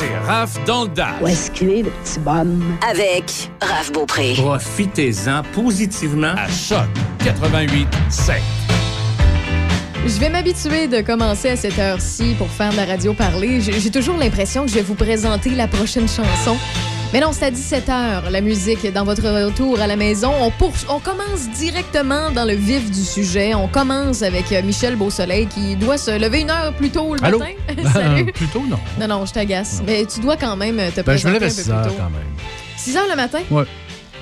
C'est Raph dans le Dash. Où est-ce qu'il est, le petit bonhomme? Avec Raph Beaupré. Profitez-en positivement à Choc 88 7. Je vais m'habituer de commencer à cette heure-ci pour faire de la radio parler. J'ai j'ai toujours l'impression que je vais vous présenter la prochaine chanson. Mais non, c'est à 17h, la musique dans votre retour à la maison. On, pour- on commence directement dans le vif du sujet. On commence avec euh, Michel Beausoleil qui doit se lever une heure plus tôt le Allô? matin. Salut. Plutôt, non. Non, non, je t'agace. Mais tu dois quand même te Ben, je me présenter lève à un 6 peu heures plus tôt. quand même. 6 heures le matin? Ouais.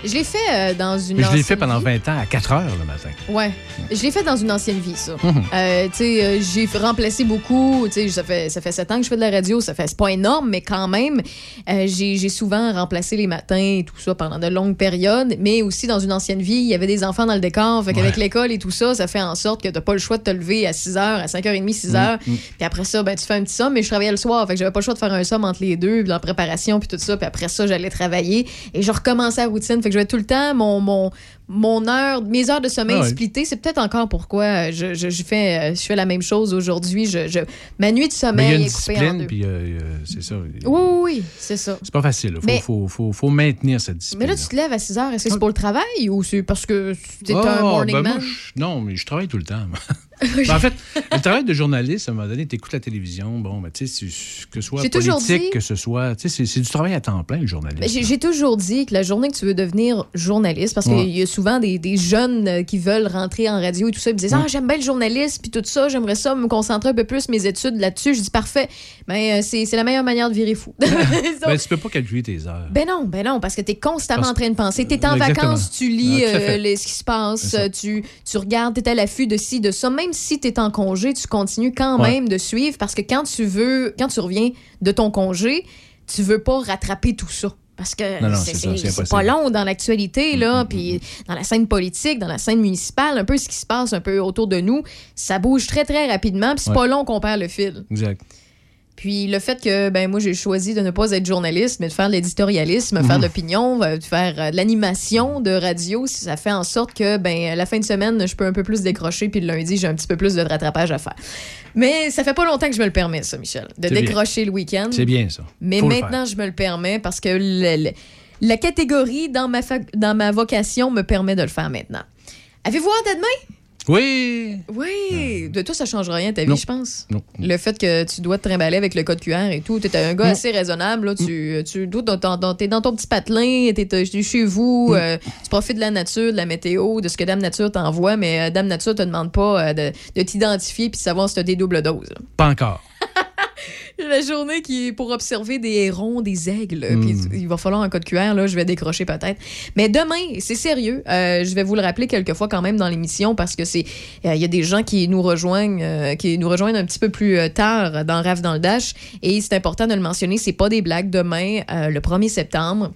Je l'ai fait euh, dans une Mais je l'ai fait pendant vie. 20 ans à 4 heures le matin. Ouais. Je l'ai fait dans une ancienne vie, ça. Mhm. Euh, tu sais, euh, j'ai remplacé beaucoup. Tu sais, ça fait, ça fait sept ans que je fais de la radio. Ça fait, c'est pas énorme, mais quand même, euh, j'ai souvent remplacé les matins et tout ça pendant de longues périodes. Mais aussi, dans une ancienne vie, il y avait des enfants dans le décor. Fait qu'avec l'école et tout ça, ça fait en sorte que t'as pas le choix de te lever à 6 h, à 5h30, 6 h. Puis après ça, ben, tu fais un petit somme. Mais je travaillais le soir. Fait que j'avais pas le choix de faire un somme entre les deux, puis la préparation, puis tout ça. Puis après ça, j'allais travailler. Et je recommençais la routine. Fait que j'avais tout le temps mon, mon heure, mes heures de sommeil Ah ouais. splittées. C'est peut-être encore pourquoi je, je, je fais, euh, je fais la même chose aujourd'hui. Je, je- ma nuit de Mais il y sommeil a une est coupée en discipline, deux. puis euh, euh, c'est ça. Oui, oui, oui, c'est ça. C'est pas facile. Il faut, Mais- faut, faut, faut maintenir cette discipline. Mais là, tu te lèves à 6 heures. Est-ce que c'est pour le travail ou c'est parce que tu es un Ah, morning ben man? non, mais je travaille tout le temps. Ben, en fait, le travail de journaliste, à un moment donné, tu écoutes la télévision, bon, ben, tu sais, que ce soit politique, dit- que ce soit. Tu sais, c'est- du travail à temps plein, le journaliste. Ben, J'ai j'ai toujours dit que la journée que tu veux devenir journaliste, parce Ouais. qu'il y a souvent des, des jeunes euh, qui veulent rentrer en radio et tout ça, ils me disent Ah, j'aime bien le journaliste, puis tout ça, j'aimerais ça me concentrer un peu plus mes études là-dessus. Je dis Parfait, mais euh, c'est la meilleure manière de virer fou. Ben, tu peux pas calculer tes heures. Ben non, ben non, parce que tu es constamment Parce- en train de penser. Tu es en Exactement. vacances, tu lis euh, les- ce qui se passe, tu, tu regardes, tu es à l'affût de ci, de ça. Même si tu es en congé, tu continues quand Ouais. même de suivre parce que quand tu veux, quand tu reviens de ton congé, tu veux pas rattraper tout ça. Parce que Non, non, c'est- pas long dans l'actualité, là, puis dans la scène politique, dans la scène municipale, un peu ce qui se passe un peu autour de nous, ça bouge très, très rapidement, puis c'est Ouais. pas long qu'on perd le fil. Exact. Puis le fait que ben moi j'ai choisi de ne pas être journaliste mais de faire de l'éditorialisme, faire de l'opinion, euh, de faire euh, de l'animation de radio, ça fait en sorte que ben la fin de semaine je peux un peu plus décrocher puis le lundi j'ai un petit peu plus de rattrapage à faire. Mais ça fait pas longtemps que je me le permets ça Michel, de bien. décrocher le week-end. C'est bien, ça. Mais Faut maintenant je me le permets parce que le- le- la catégorie dans ma fa- dans ma vocation me permet de le faire maintenant. Avez-vous hâte à demain? Oui! Oui, de toi, ça change rien ta vie, je pense. Non. Le fait que tu dois te trimballer avec le code QR et tout, t'es un gars Non. assez raisonnable, là, tu, tu toi, dans, dans- t'es dans ton petit patelin, t'es t'es chez vous, euh, tu profites de la nature, de la météo, de ce que Dame Nature t'envoie, mais euh, Dame Nature te demande pas euh, de, de t'identifier puis de savoir si t'as des doubles doses. là. Pas encore. La journée qui est pour observer des hérons, des aigles, Hmm. puis il va falloir un code QR, là, je vais décrocher peut-être. Mais demain, c'est sérieux, euh, je vais vous le rappeler quelques fois quand même dans l'émission parce que c'est euh, il y a des gens qui nous rejoignent euh, qui nous rejoignent un petit peu plus tard dans Rave dans le Dash et c'est important de le mentionner, c'est pas des blagues demain le 1er septembre.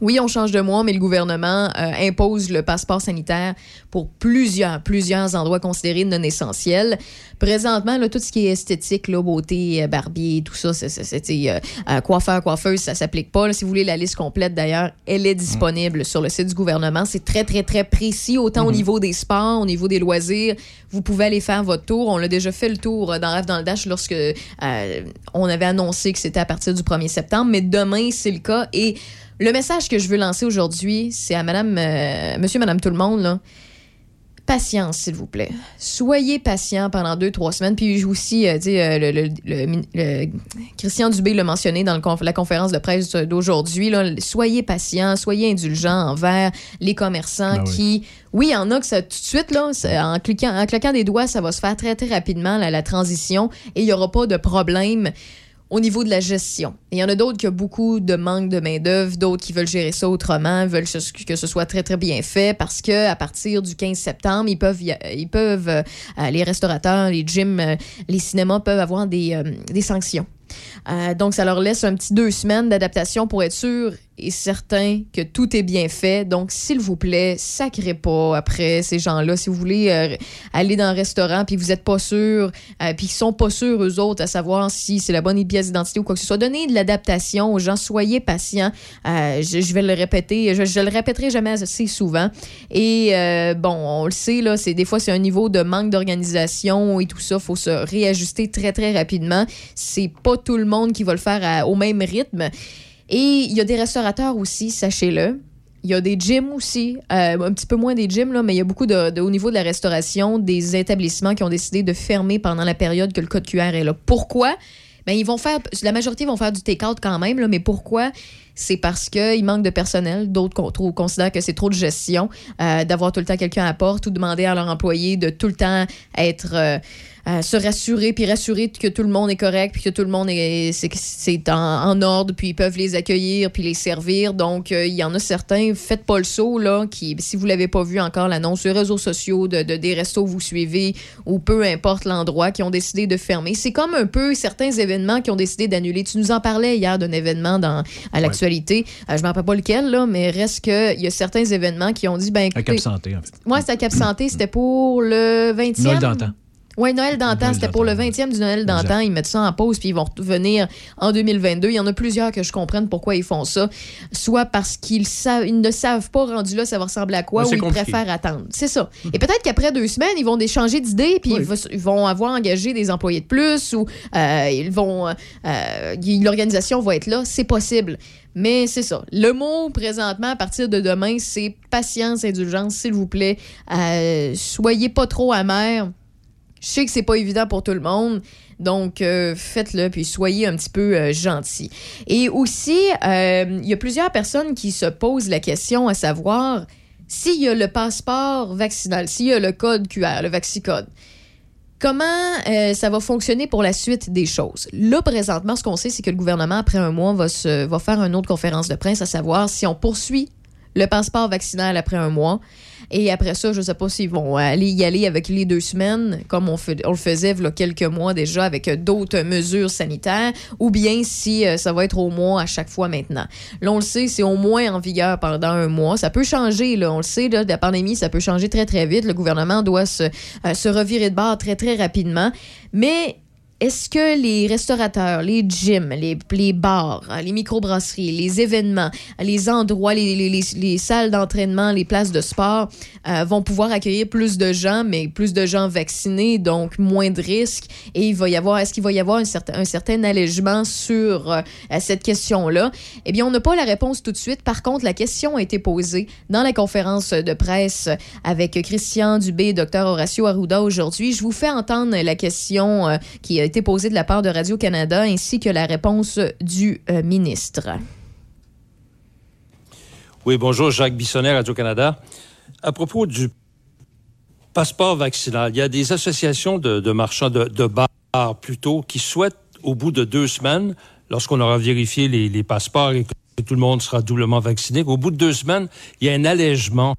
Oui, on change de mois, mais le gouvernement euh, impose le passeport sanitaire pour plusieurs, plusieurs endroits considérés non essentiels. Présentement, là, tout ce qui est esthétique, là, beauté, euh, barbier, tout ça, c'est, euh, euh, coiffeur, coiffeuse, ça s'applique pas. Là, si vous voulez la liste complète, d'ailleurs, elle est disponible sur le site du gouvernement. C'est très, très, très précis, autant au niveau des sports, au niveau des loisirs. Vous pouvez aller faire votre tour. On l'a déjà fait le tour euh, dans Rêve dans le Dash lorsque euh, on avait annoncé que c'était à partir du 1er septembre, mais demain, c'est le cas. Et le message que je veux lancer aujourd'hui, c'est à madame, euh, monsieur, madame, tout le monde, là. Patience, s'il vous plaît. Soyez patient pendant deux, trois semaines. Puis aussi, euh, tu sais, euh, le, le- le- le- Christian Dubé l'a mentionné dans conf- la conférence de presse d'aujourd'hui. là, Soyez patient, soyez indulgents envers les commerçants oui. qui... Oui, il y en a que ça, tout de suite, là, ça- en, cliquant, en claquant des doigts, ça va se faire très, très rapidement, la, la transition, et il n'y aura pas de problème au niveau de la gestion. Il y en a d'autres qui ont beaucoup de manque de main-d'œuvre, d'autres qui veulent gérer ça autrement, veulent que ce- soit très, très bien fait parce que à partir du 15 septembre, ils peuvent, ils peuvent euh, euh, les restaurateurs, les gyms, euh, les cinémas peuvent avoir des, des sanctions. Donc, ça leur laisse un petit deux semaines d'adaptation pour être sûr et certain que tout est bien fait. Donc, s'il vous plaît, sacrez pas après ces gens-là. Si vous voulez euh, aller dans un restaurant puis vous êtes pas sûr, euh, puis ils sont pas sûrs eux autres à savoir si c'est la bonne pièce d'identité ou quoi que ce soit, donnez de l'adaptation aux gens. Soyez patients. Euh, je, vais le répéter. Je, je, le répéterai jamais assez souvent. Et bon, on le sait là, c'est des fois c'est un niveau de manque d'organisation et tout ça. Faut se réajuster très très rapidement. C'est pas tout le monde qui va le faire au même rythme. Et il y a des restaurateurs aussi, sachez-le. Il y a des gyms aussi, euh, un petit peu moins des gyms, là, mais il y a beaucoup de, au niveau de la restauration, des établissements qui ont décidé de fermer pendant la période que le code QR est là. Pourquoi? Ben, ils vont faire, la majorité vont faire du take-out quand même, là, mais pourquoi? C'est parce qu'il manque de personnel. D'autres considèrent que c'est trop de gestion, euh, d'avoir tout le temps quelqu'un à porte ou demander à leur employé de tout le temps être. Euh, se rassurer, puis rassurer que tout le monde est correct, puis que tout le monde est, c'est, en, ordre, puis ils peuvent les accueillir, puis les servir. Donc, euh, il y en a certains, faites pas le saut, là, qui, si vous l'avez pas vu encore, l'annonce sur les réseaux sociaux de, des restos que vous suivez, ou peu importe l'endroit, qui ont décidé de fermer. C'est comme un peu certains événements qui ont décidé d'annuler. Tu nous en parlais hier d'un événement dans, à l'actualité. Euh, je ne me rappelle pas lequel, là, mais reste qu'il y a certains événements qui ont dit, ben écoutez... À Cap Santé, en fait. Moi, c'était à Cap Santé, c'était pour le 20e. Noël d'antan. Oui, Noël d'antan, c'était pour le 20e du Noël d'antan. Ils mettent ça en pause, puis ils vont revenir en 2022. Il y en a plusieurs que je comprenne pourquoi ils font ça. Soit parce qu'ils savent, ils ne savent pas rendu là, ça va ressembler à quoi, ou ils préfèrent attendre. C'est ça. Et peut-être qu'après deux semaines, ils vont changer d'idée, puis ils vont avoir engagé des employés de plus, ou euh, ils vont, euh, l'organisation va être là. C'est possible. Mais c'est ça. Le mot présentement à partir de demain, c'est patience, indulgence, s'il vous plaît. Euh, soyez pas trop amers je sais que c'est pas évident pour tout le monde. Donc, euh, faites-le, puis soyez un petit peu euh, gentil. Et aussi, euh, il y a plusieurs personnes qui se posent la question à savoir s'il y a le passeport vaccinal, s'il y a le code QR, le Vaxicode. Comment ça va fonctionner pour la suite des choses? Là, présentement, ce qu'on sait, c'est que le gouvernement, après un mois, va, va faire une autre conférence de presse à savoir si on poursuit le passeport vaccinal après un mois. Et après ça, je ne sais pas s'ils vont aller y aller avec les deux semaines, comme on, le faisait il y a quelques mois déjà avec d'autres mesures sanitaires, ou bien si euh, ça va être au mois à chaque fois maintenant. Là, on le sait, c'est au moins en vigueur pendant un mois. Ça peut changer, là. On le sait, là, la pandémie, ça peut changer très, très vite. Le gouvernement doit se, euh, se revirer de bord très, très rapidement. Mais est-ce que les restaurateurs, les gyms, les, bars, les microbrasseries, les événements, les endroits, les, les, salles d'entraînement, les places de sport euh, vont pouvoir accueillir plus de gens, mais plus de gens vaccinés, donc moins de risques? Et il va y avoir, est-ce qu'il va y avoir un certain, un allègement sur euh, cette question-là? Eh bien, on n'a pas la réponse tout de suite. Par contre, la question a été posée dans la conférence de presse avec Christian Dubé et Dr Horacio Arruda aujourd'hui. Je vous fais entendre la question euh, qui a été posée de la part de Radio-Canada ainsi que la réponse du euh, ministre. Oui, bonjour, Jacques Bissonnet, Radio-Canada. À propos du passeport vaccinal, il y a des associations de, marchands de, bars plutôt qui souhaitent, au bout de deux semaines, lorsqu'on aura vérifié les, passeports et que tout le monde sera doublement vacciné, au bout de deux semaines, il y a un allègement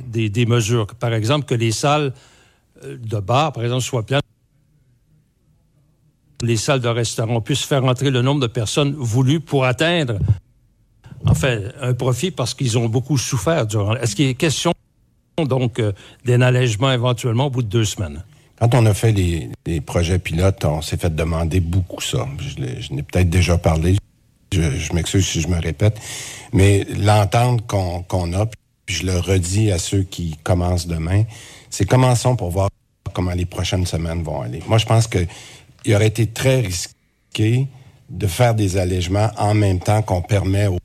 des, des mesures. Par exemple, que les salles euh, de bar, par exemple, soient pleines les salles de restaurant puissent faire entrer le nombre de personnes voulues pour atteindre, en fait, un profit parce qu'ils ont beaucoup souffert durant. Est-ce qu'il est question donc euh, d'un allègement éventuellement au bout de deux semaines? Quand on a fait les, projets pilotes, on s'est fait demander beaucoup ça. Je, n'ai peut-être déjà parlé. Je, m'excuse si je me répète. Mais l'entente qu'on a, puis je le redis à ceux qui commencent demain, c'est commençons pour voir comment les prochaines semaines vont aller. Moi, je pense que il aurait été très risqué de faire des allègements en même temps qu'on permet aux,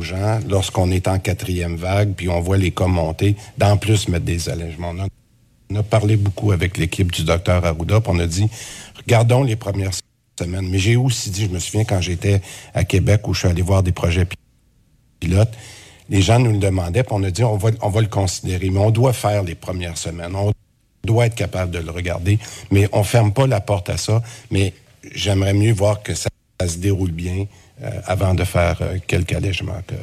gens, lorsqu'on est en quatrième vague, puis on voit les cas monter, d'en plus mettre des allègements. On a, parlé beaucoup avec l'équipe du docteur Arruda, puis on a dit, regardons les premières semaines. Mais j'ai aussi dit, je me souviens quand j'étais à Québec où je suis allé voir des projets pilotes, les gens nous le demandaient, puis on a dit, on va, on va le considérer, mais on doit faire les premières semaines doit être capable de le regarder, mais on ferme pas la porte à ça. Mais j'aimerais mieux voir que ça, se déroule bien euh, avant de faire euh, quelque allègement que.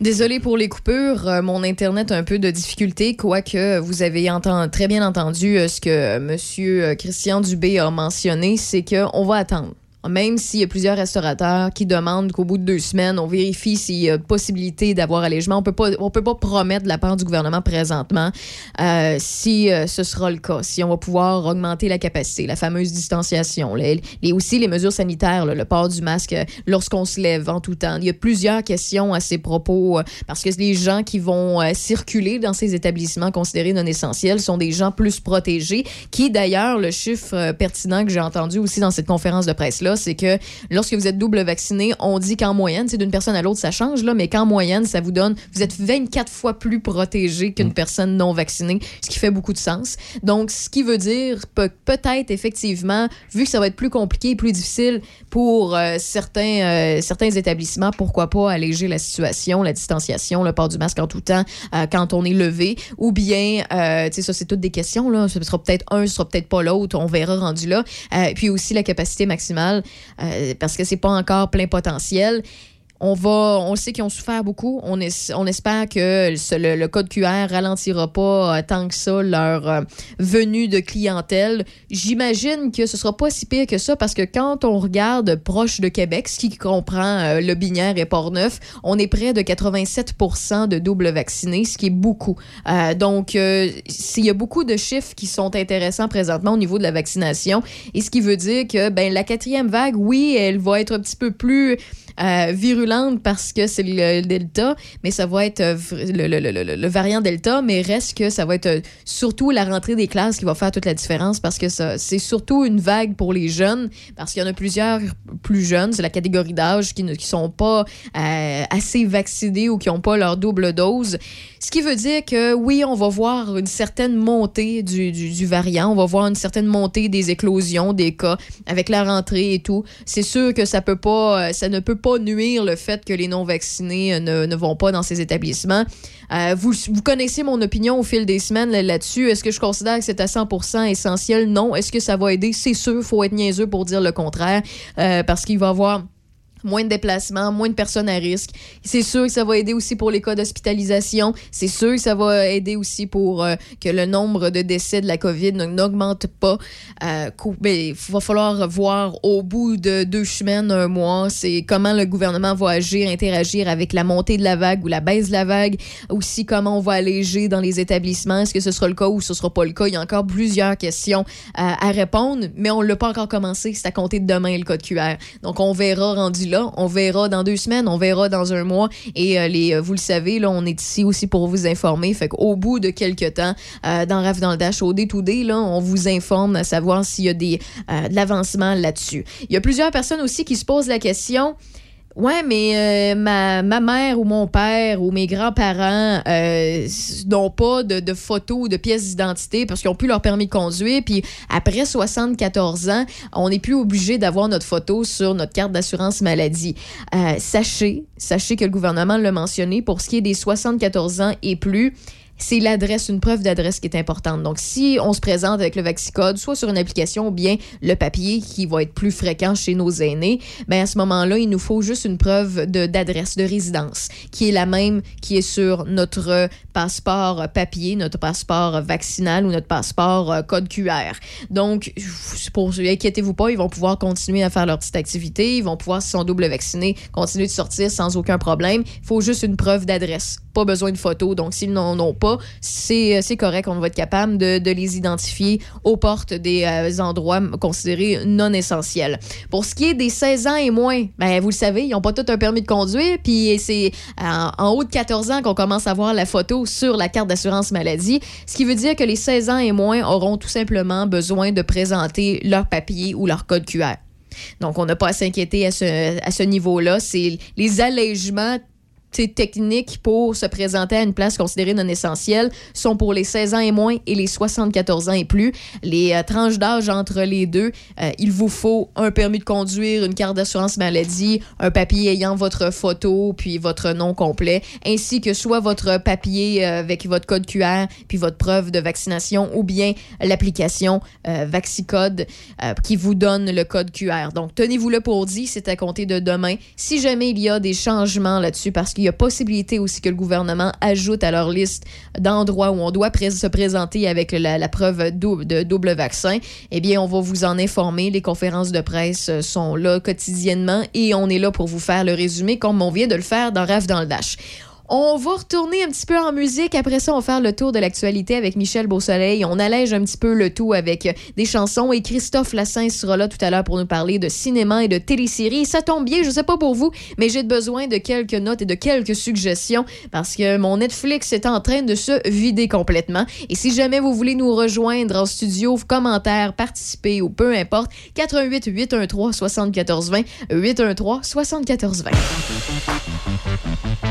Désolé pour les coupures, euh, mon internet a un peu de difficulté, quoique vous avez très bien entendu ce que M. Christian Dubé a mentionné, c'est qu'on va attendre même s'il y a plusieurs restaurateurs qui demandent qu'au bout de deux semaines, on vérifie s'il y a possibilité d'avoir allègement. On peut pas, on peut pas promettre de la part du gouvernement présentement euh, si euh, ce sera le cas, si on va pouvoir augmenter la capacité, la fameuse distanciation, les, aussi les mesures sanitaires, le port du masque euh, lorsqu'on se lève en tout temps. Il y a plusieurs questions à ces propos parce que les gens qui vont circuler dans ces établissements considérés non essentiels sont des gens plus protégés, qui d'ailleurs, le chiffre pertinent que j'ai entendu aussi dans cette conférence de c'est que lorsque vous êtes double vacciné, on dit qu'en moyenne, c'est d'une personne à l'autre, ça change, là, mais qu'en moyenne, ça vous donne, vous êtes 24 fois plus protégé qu'une mm. personne non vaccinée, ce qui fait beaucoup de sens. Donc, ce qui veut dire peut, peut-être effectivement, vu que ça va être plus compliqué plus difficile pour euh, certains, euh, certains établissements, pourquoi pas alléger la situation, la distanciation, le port du masque en tout temps euh, quand on est levé, ou bien, tu sais, ça, c'est toutes des questions, là. Ce sera peut-être un, ce sera peut-être pas l'autre, on verra rendu là. puis aussi la capacité maximale euh, parce que c'est pas encore plein potentiel. On va, on sait qu'ils ont souffert beaucoup. On, espère que le, code QR ralentira pas euh, tant que ça leur euh, venue de clientèle. J'imagine que ce sera pas si pire que ça parce que quand on regarde proche de Québec, ce qui comprend le Binière et Port-Neuf, on est près de 87% de double vaccinés, ce qui est beaucoup. donc, il y a beaucoup de chiffres qui sont intéressants présentement au niveau de la vaccination et ce qui veut dire que ben la quatrième vague, oui, elle va être un petit peu plus euh, virulente parce que c'est le Delta, mais ça va être euh, le, variant Delta, mais reste que ça va être euh, surtout la rentrée des classes qui va faire toute la différence parce que c'est surtout une vague pour les jeunes, parce qu'il y en a plusieurs plus jeunes, c'est la catégorie d'âge qui ne qui sont pas assez vaccinés ou qui n'ont pas leur double dose. Ce qui veut dire que oui, on va voir une certaine montée du, du, variant, on va voir une certaine montée des éclosions, des cas avec la rentrée et tout. C'est sûr que ça peut pas, ça ne peut pas nuire le fait que les non-vaccinés ne, ne, vont pas dans ces établissements. Euh, vous, vous, connaissez mon opinion au fil des semaines là-dessus. Est-ce que je considère que c'est à 100% essentiel? Non. Est-ce que ça va aider? C'est sûr, faut être niaiseux pour dire le contraire, euh, parce qu'il va y avoir moins de déplacements, moins de personnes à risque. C'est sûr que ça va aider aussi pour les cas d'hospitalisation. C'est sûr que ça va aider aussi pour euh, que le nombre de décès de la COVID n'augmente pas. Euh, mais il va falloir voir au bout de deux semaines, un mois, c'est comment le gouvernement va agir, interagir avec la montée de la vague ou la baisse de la vague. Aussi, comment on va alléger dans les établissements. Est-ce que ce sera le cas ou ce sera pas le cas? Il y a encore plusieurs questions euh, à répondre, mais on l'a pas encore commencé. C'est à compter de demain le code QR. Donc, on verra rendu On verra dans deux semaines, on verra dans un mois. Et euh, euh, vous le savez, là, on est ici aussi pour vous informer. Fait qu'au bout de quelques temps, euh, dans RAF dans le Dash, au D2D, là, on vous informe à savoir s'il y a des, de l'avancement là-dessus. Il y a plusieurs personnes aussi qui se posent la question. Ouais, mais euh, ma, ma, mère ou mon père ou mes grands-parents euh, n'ont pas de, de photos ou de pièces d'identité parce qu'ils ont plus leur permis de conduire. Puis après 74 ans, on n'est plus obligé d'avoir notre photo sur notre carte d'assurance maladie. Euh, sachez, sachez que le gouvernement l'a mentionné pour ce qui est des 74 ans et plus c'est l'adresse, une preuve d'adresse qui est importante. Donc, si on se présente avec le Vaxicode, soit sur une application ou bien le papier qui va être plus fréquent chez nos aînés, bien à ce moment-là, il nous faut juste une preuve d'adresse, de, résidence, qui est la même qui est sur notre passeport papier, notre passeport vaccinal ou notre passeport euh, code QR. Donc, inquiétez-vous pas, ils vont pouvoir continuer à faire leur petite activité, ils vont pouvoir, s'ils sont double vaccinés, continuer de sortir sans aucun problème. Il faut juste une preuve d'adresse. Pas besoin de photo. Donc, s'ils n'en ont pas, c'est correct. On va être capable de, de les identifier aux portes des euh, endroits considérés non essentiels. Pour ce qui est des 16 ans et moins, ben, vous le savez, ils n'ont pas tout un permis de conduire. Puis c'est en, en, haut de 14 ans qu'on commence à voir la photo sur la carte d'assurance maladie. Ce qui veut dire que les 16 ans et moins auront tout simplement besoin de présenter leur papier ou leur code QR. Donc, on n'a pas à s'inquiéter à ce, à ce niveau-là. C'est les allègements techniques pour se présenter à une place considérée non essentielle sont pour les 16 ans et moins et les 74 ans et plus. Les euh, tranches d'âge entre les deux, euh, il vous faut un permis de conduire, une carte d'assurance maladie, un papier ayant votre photo puis votre nom complet, ainsi que soit votre papier euh, avec votre code QR puis votre preuve de vaccination ou bien l'application Vaxicode qui vous donne le code QR. Donc tenez-vous le pour dit, c'est à compter de demain. Si jamais il y a des changements là-dessus parce que qu'il y a possibilité aussi que le gouvernement ajoute à leur liste d'endroits où on doit se présenter avec la, preuve de double vaccin, eh bien, on va vous en informer. Les conférences de presse sont là quotidiennement et on est là pour vous faire le résumé comme on vient de le faire dans Rêve dans le Dash. On va retourner un petit peu en musique. Après ça, on va faire le tour de l'actualité avec Michel Beausoleil. On allège un petit peu le tout avec des chansons. Et Christophe Lassin sera là tout à l'heure pour nous parler de cinéma et de téléséries. Ça tombe bien, je sais pas pour vous, mais j'ai besoin de quelques notes et de quelques suggestions parce que mon Netflix est en train de se vider complètement. Et si jamais vous voulez nous rejoindre en studio, commentaires, participer ou peu importe, 88 813 7420 813 7420. 887.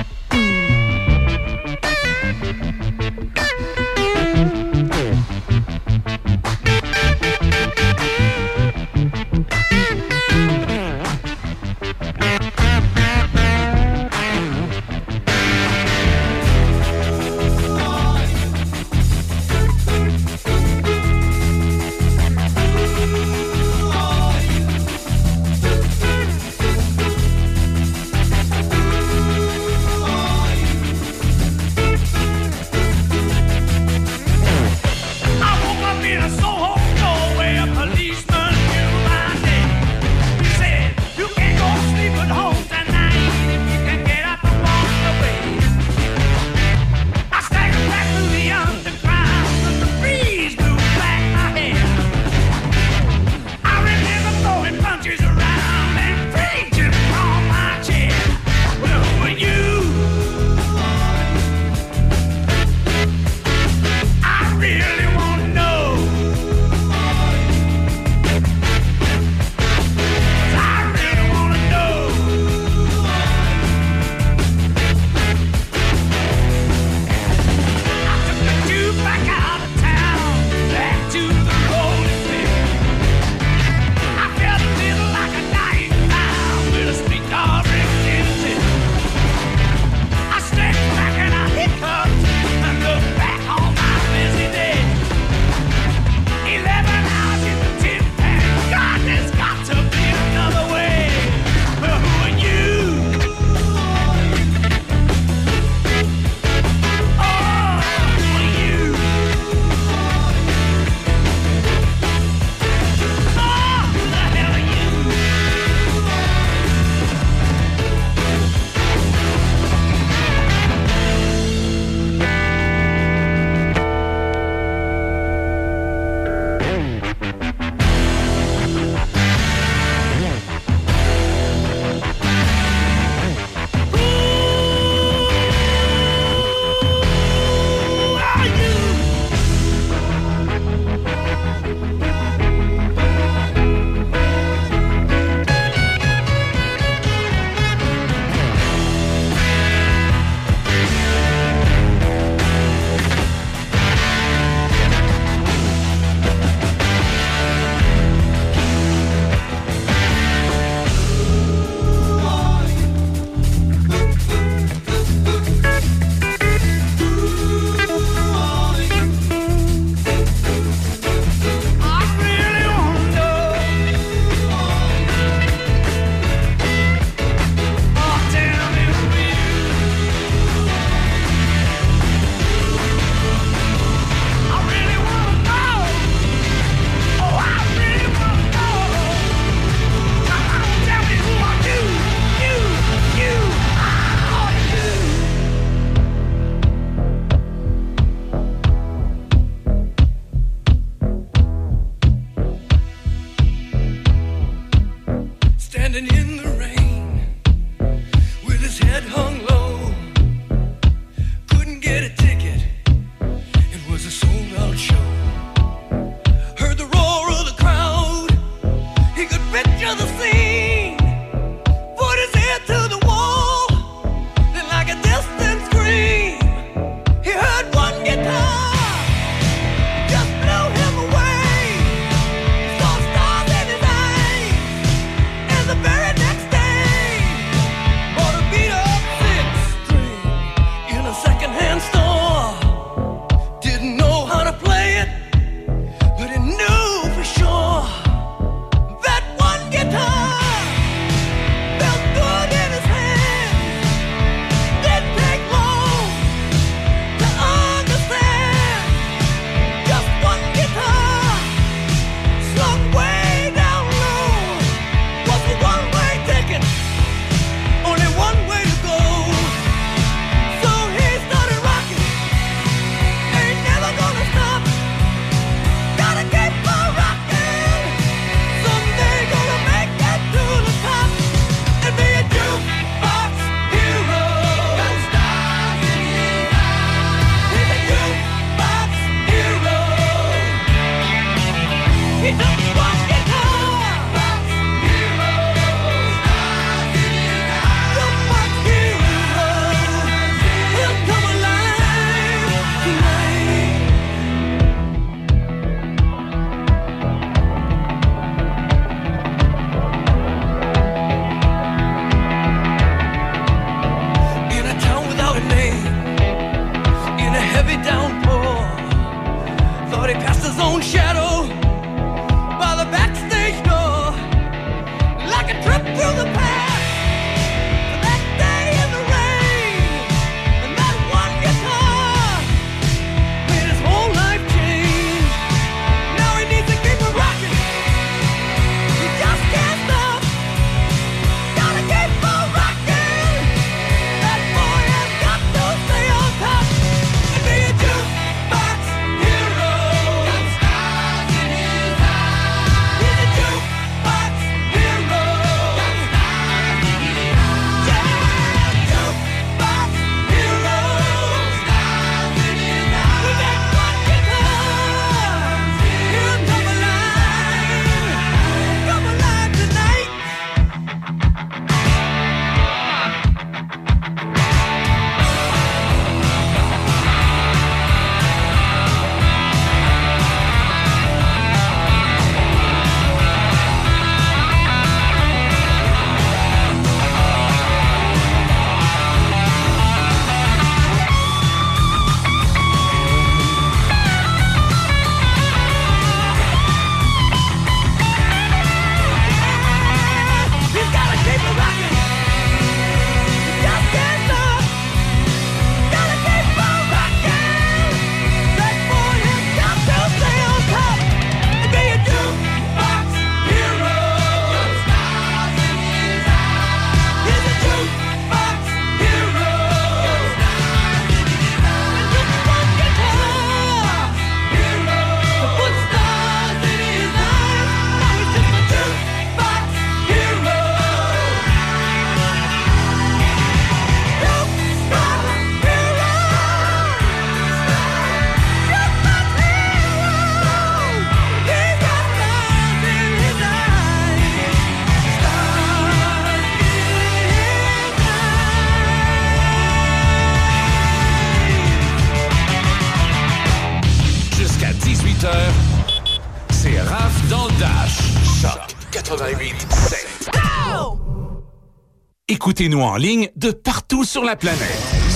Écoutez-nous en ligne de partout sur la planète.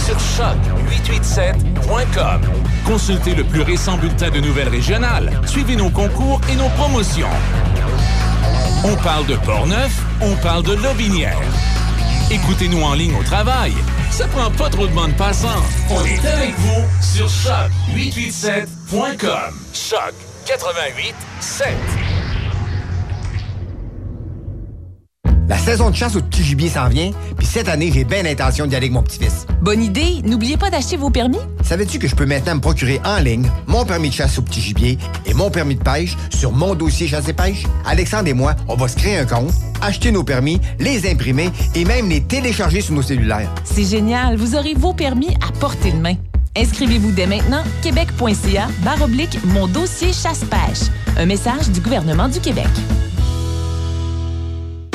Sur choc887.com. Consultez le plus récent bulletin de nouvelles régionales. Suivez nos concours et nos promotions. On parle de Portneuf, on parle de Lobinière. Écoutez-nous en ligne au travail. Ça prend pas trop de bande passante. On est avec vous sur choc887.com. Choc 88.7. La saison de chasse au petit gibier s'en vient, puis cette année, j'ai bien l'intention d'y aller avec mon petit-fils. Bonne idée! N'oubliez pas d'acheter vos permis. Savais-tu que je peux maintenant me procurer en ligne mon permis de chasse au petit gibier et mon permis de pêche sur mon dossier chasse et pêche? Alexandre et moi, on va se créer un compte, acheter nos permis, les imprimer et même les télécharger sur nos cellulaires. C'est génial! Vous aurez vos permis à portée de main. Inscrivez-vous dès maintenant, québec.ca, barre oblique, mon dossier chasse-pêche. Un message du gouvernement du Québec.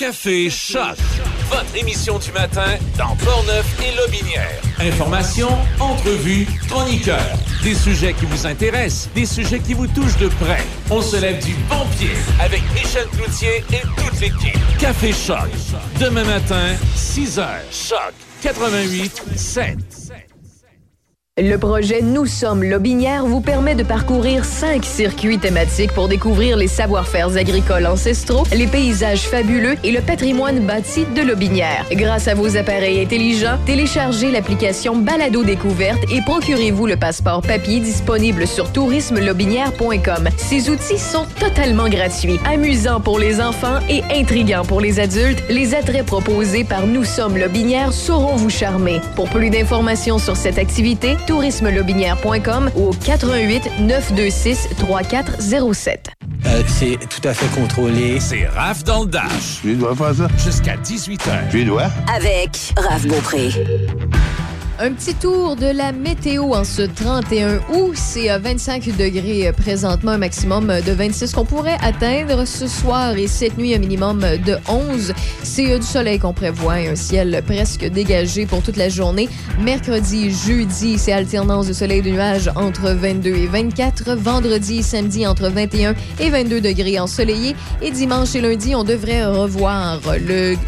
Café Choc, votre émission du matin dans Portneuf et Lobinière. Informations, entrevues, chroniqueurs, des sujets qui vous intéressent, des sujets qui vous touchent de près. On se lève du bon pied avec Michel Cloutier et toute l'équipe. Café Choc, demain matin, 6 h. Choc 88 7. Le projet Nous sommes Lobinière vous permet de parcourir cinq circuits thématiques pour découvrir les savoir-faire agricoles ancestraux, les paysages fabuleux et le patrimoine bâti de Lobinière. Grâce à vos appareils intelligents, téléchargez l'application Balado Découverte et procurez-vous le passeport papier disponible sur tourismelobinière.com. Ces outils sont totalement gratuits, amusants pour les enfants et intrigants pour les adultes. Les attraits proposés par Nous sommes Lobinière sauront vous charmer. Pour plus d'informations sur cette activité, tourismelobinière.com ou au 88 926 3407. Euh, c'est tout à fait contrôlé. C'est Raph dans le Dash. Tu dois faire ça? Jusqu'à 18h. Tu dois? Avec Raph Beaupré. Un petit tour de la météo en ce 31 août. C'est 25 degrés présentement, un maximum de 26 qu'on pourrait atteindre ce soir et cette nuit, un minimum de 11. C'est du soleil qu'on prévoit un ciel presque dégagé pour toute la journée. Mercredi, jeudi, c'est alternance de soleil et de nuages entre 22 et 24. Vendredi samedi, entre 21 et 22 degrés ensoleillés. Et dimanche et lundi, on devrait revoir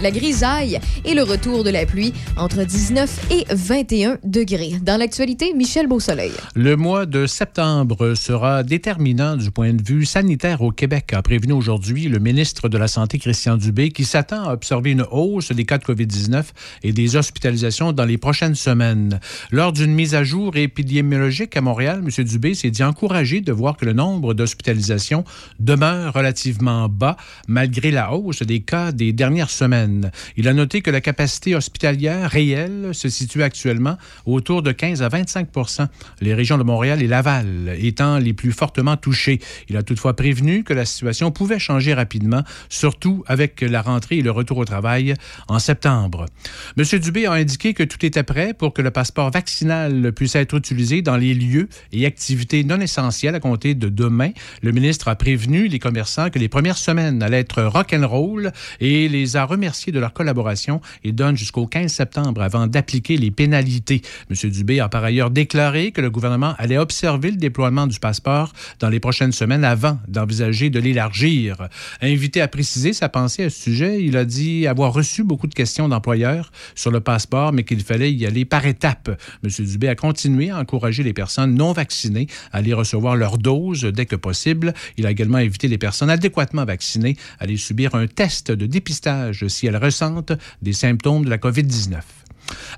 la grisaille et le retour de la pluie entre 19 et 21 degrés. Dans l'actualité, Michel Beausoleil. Le mois de septembre sera déterminant du point de vue sanitaire au Québec, a prévenu aujourd'hui le ministre de la Santé, Christian Dubé, qui s'attend à observer une hausse des cas de COVID-19 et des hospitalisations dans les prochaines semaines. Lors d'une mise à jour épidémiologique à Montréal, M. Dubé s'est dit encouragé de voir que le nombre d'hospitalisations demeure relativement bas malgré la hausse des cas des dernières semaines. Il a noté que la capacité hospitalière réelle se situe actuellement autour de 15 à 25 les régions de Montréal et Laval étant les plus fortement touchées. Il a toutefois prévenu que la situation pouvait changer rapidement, surtout avec la rentrée et le retour au travail en septembre. M. Dubé a indiqué que tout était prêt pour que le passeport vaccinal puisse être utilisé dans les lieux et activités non essentielles à compter de demain. Le ministre a prévenu les commerçants que les premières semaines allaient être rock'n'roll et les a remerciés de leur collaboration et donne jusqu'au 15 septembre avant d'appliquer les pénalités. M. Dubé a par ailleurs déclaré que le gouvernement allait observer le déploiement du passeport dans les prochaines semaines avant d'envisager de l'élargir. Invité à préciser sa pensée à ce sujet, il a dit avoir reçu beaucoup de questions d'employeurs sur le passeport, mais qu'il fallait y aller par étapes. M. Dubé a continué à encourager les personnes non vaccinées à aller recevoir leur dose dès que possible. Il a également invité les personnes adéquatement vaccinées à aller subir un test de dépistage si elles ressentent des symptômes de la COVID-19.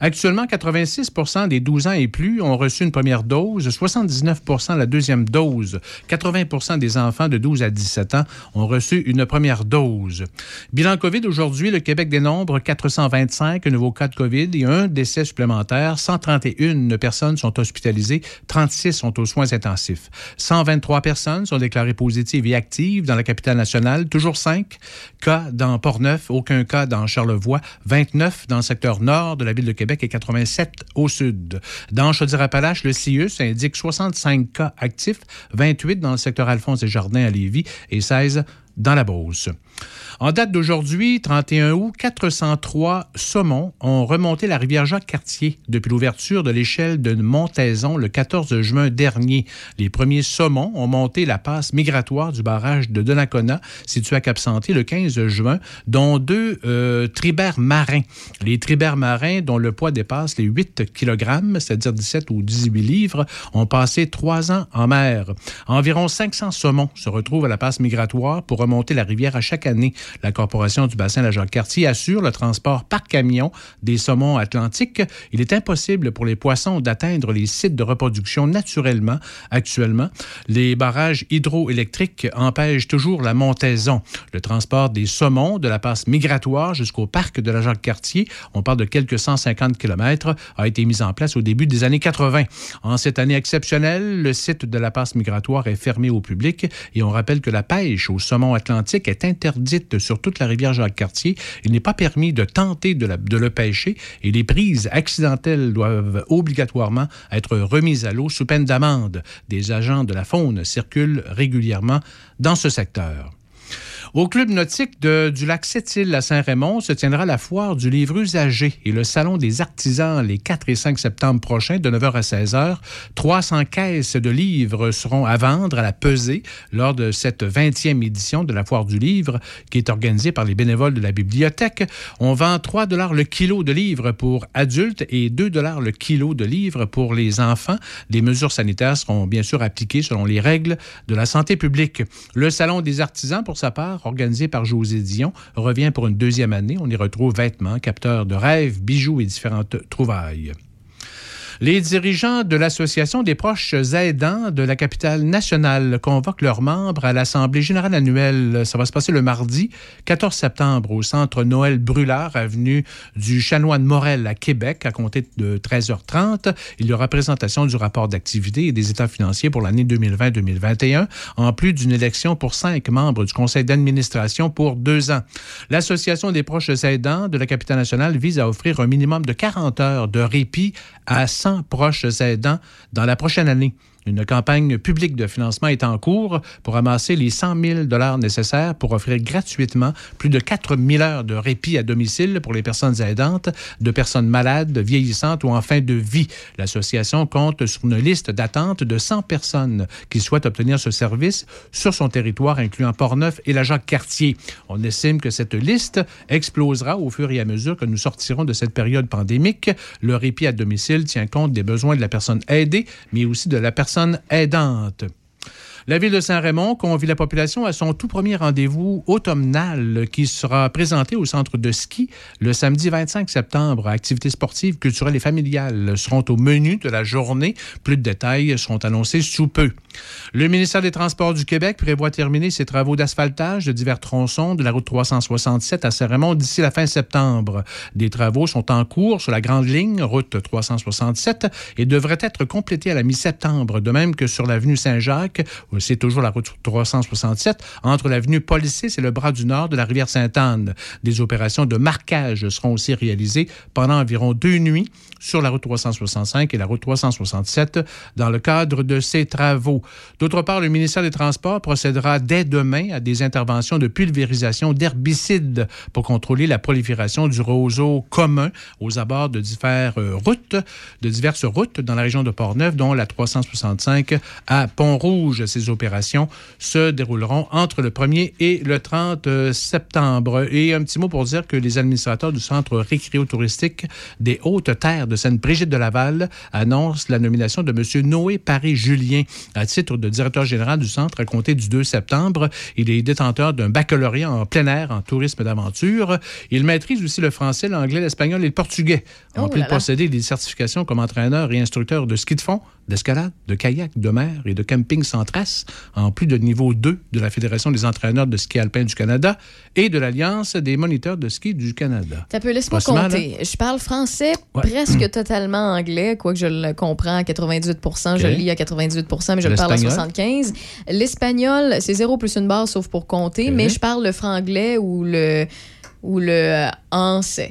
Actuellement, 86% des 12 ans et plus ont reçu une première dose, 79% la deuxième dose. 80% des enfants de 12 à 17 ans ont reçu une première dose. Bilan COVID aujourd'hui, le Québec dénombre 425 nouveaux cas de COVID et un décès supplémentaire. 131 personnes sont hospitalisées, 36 sont aux soins intensifs. 123 personnes sont déclarées positives et actives dans la capitale nationale, toujours 5 cas dans Port-Neuf, aucun cas dans Charlevoix, 29 dans le secteur nord de la ville de Québec et 87 au sud. Dans Chaudière-Appalaches, le CIUS indique 65 cas actifs, 28 dans le secteur Alphonse et Jardin à Lévis et 16 dans la Beauce. En date d'aujourd'hui, 31 août, 403 saumons ont remonté la rivière Jacques-Cartier depuis l'ouverture de l'échelle de Montaison le 14 juin dernier. Les premiers saumons ont monté la passe migratoire du barrage de Donnacona, situé à Cap-Santé, le 15 juin, dont deux euh, tribères marins. Les tribères marins, dont le poids dépasse les 8 kg, c'est-à-dire 17 ou 18 livres, ont passé trois ans en mer. Environ 500 saumons se retrouvent à la passe migratoire pour remonter la rivière à chaque année. La Corporation du bassin La Jacques-Cartier assure le transport par camion des saumons atlantiques. Il est impossible pour les poissons d'atteindre les sites de reproduction naturellement actuellement. Les barrages hydroélectriques empêchent toujours la montaison. Le transport des saumons de la passe migratoire jusqu'au parc de la Jacques-Cartier, on parle de quelques 150 km, a été mis en place au début des années 80. En cette année exceptionnelle, le site de la passe migratoire est fermé au public et on rappelle que la pêche au saumon atlantique est interdite sur toute la rivière Jacques-Cartier. Il n'est pas permis de tenter de, de, le pêcher et les prises accidentelles doivent obligatoirement être remises à l'eau sous peine d'amende. Des agents de la faune circulent régulièrement dans ce secteur. Au club nautique du lac Sept-Îles à Saint-Raymond se tiendra la foire du livre usagé et le salon des artisans les 4 et 5 septembre prochains de 9h à 16h. 300 caisses de livres seront à vendre à la pesée lors de cette 20e édition de la foire du livre qui est organisée par les bénévoles de la bibliothèque. On vend 3 dollars le kilo de livres pour adultes et 2 dollars le kilo de livres pour les enfants. Les mesures sanitaires seront bien sûr appliquées selon les règles de la santé publique. Le salon des artisans, pour sa part, organisé par José Dion, revient pour une deuxième année. On y retrouve vêtements, capteurs de rêves, bijoux et différentes trouvailles. Les dirigeants de l'Association des proches aidants de la capitale nationale convoquent leurs membres à l'Assemblée générale annuelle. Ça va se passer le mardi 14 septembre au centre Noël Brûlard, avenue du Chanoine Morel à Québec, à compter de 13h30. Il y aura présentation du rapport d'activité et des états financiers pour l'année 2020-2021, en plus d'une élection pour cinq membres du conseil d'administration pour deux ans. L'Association des proches aidants de la capitale nationale vise à offrir un minimum de 40 heures de répit à 100 proches aidants dans la prochaine année. Une campagne publique de financement est en cours pour amasser les 100 000 dollars nécessaires pour offrir gratuitement plus de 4 000 heures de répit à domicile pour les personnes aidantes, de personnes malades, vieillissantes ou en fin de vie. L'association compte sur une liste d'attente de 100 personnes qui souhaitent obtenir ce service sur son territoire, incluant Portneuf et la Jacques-Cartier. On estime que cette liste explosera au fur et à mesure que nous sortirons de cette période pandémique. Le répit à domicile tient compte des besoins de la personne aidée, mais aussi de la personne aidante. La ville de Saint-Raymond convie la population à son tout premier rendez-vous automnal qui sera présenté au centre de ski le samedi 25 septembre. Activités sportives, culturelles et familiales seront au menu de la journée. Plus de détails seront annoncés sous peu. Le ministère des Transports du Québec prévoit terminer ses travaux d'asphaltage de divers tronçons de la route 367 à Saint-Raymond d'ici la fin septembre. Des travaux sont en cours sur la grande ligne route 367 et devraient être complétés à la mi-septembre, de même que sur l'avenue Saint-Jacques c'est toujours la route 367, entre l'avenue Policis et le bras du nord de la rivière Sainte-Anne. Des opérations de marquage seront aussi réalisées pendant environ deux nuits sur la route 365 et la route 367 dans le cadre de ces travaux. D'autre part, le ministère des Transports procédera dès demain à des interventions de pulvérisation d'herbicides pour contrôler la prolifération du roseau commun aux abords de diverses routes, de diverses routes dans la région de Portneuf, dont la 365 à Pont-Rouge. Les opérations se dérouleront entre le 1er et le 30 euh, septembre. Et un petit mot pour dire que les administrateurs du centre récréo-touristique des Hautes-Terres de Sainte-Brigitte de Laval annoncent la nomination de M. Noé Paris-Julien à titre de directeur général du centre à compter du 2 septembre. Il est détenteur d'un baccalauréat en plein air en tourisme d'aventure. Il maîtrise aussi le français, l'anglais, l'espagnol et le portugais. En Oh plus là de là. posséder des certifications comme entraîneur et instructeur de ski de fond, d'escalade, de kayak, de mer et de camping sans trace, en plus de niveau 2 de la Fédération des entraîneurs de ski alpin du Canada et de l'Alliance des moniteurs de ski du Canada. Ça peut, laisse-moi compter. Je parle français Ouais. presque totalement anglais, quoique je le comprends à 98 je Ok. le lis à 98 mais je le parle à L'espagnol? 75 L'espagnol, c'est zéro plus une barre sauf pour compter, mais je parle le franglais ou le ou le euh.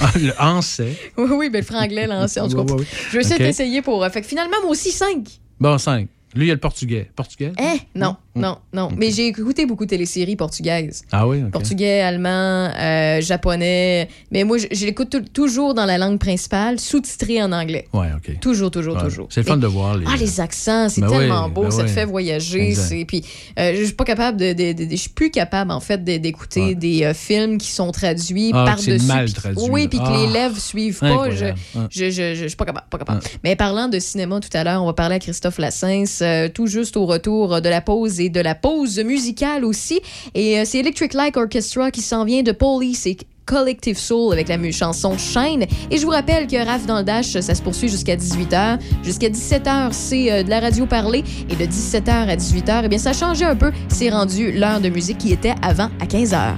Ah, le Hanset. Oui, oui, mais le franglais, l'ancien, en tout cas. Oui, oui, oui. Je vais essayer Ok. d'essayer pour. euh, Fait que finalement, moi aussi, 5. Bon, 5. Lui, il y a le portugais. Portugais? Eh, non, Non, non. Mais j'ai écouté beaucoup de téléséries portugaises. Ah oui. Portugais, allemand, euh, japonais. Mais moi, je, je l'écoute tou- toujours dans la langue principale, sous-titré en anglais. Ouais, OK. Toujours, toujours, Ouais. toujours. C'est le fun de voir les. Ah, les accents, c'est Ben tellement oui, beau, ben ça te oui. fait voyager. C'est- Puis, euh, je suis pas capable de, de- de- de- je suis plus capable en fait d'écouter Ouais. des euh, films qui sont traduits Ah, par-dessus. c'est mal puis- traduit, Oui, puis que les Ah, lèvres suivent pas. Je, je, je, suis pas capable, pas capable. Mais parlant de cinéma tout à l'heure, on va parler à Christophe Lassens, tout juste au retour de la pause et de la pause musicale aussi. Et euh, c'est Electric Light Orchestra qui s'en vient de Police et Collective Soul avec la chanson Shine. Et je vous rappelle que Raph dans le Dash, ça se poursuit jusqu'à 18h. Jusqu'à 17h, c'est euh, de la radio parlée. Et de 17h à 18h, eh bien, ça a changé un peu. C'est rendu l'heure de musique qui était avant à 15h.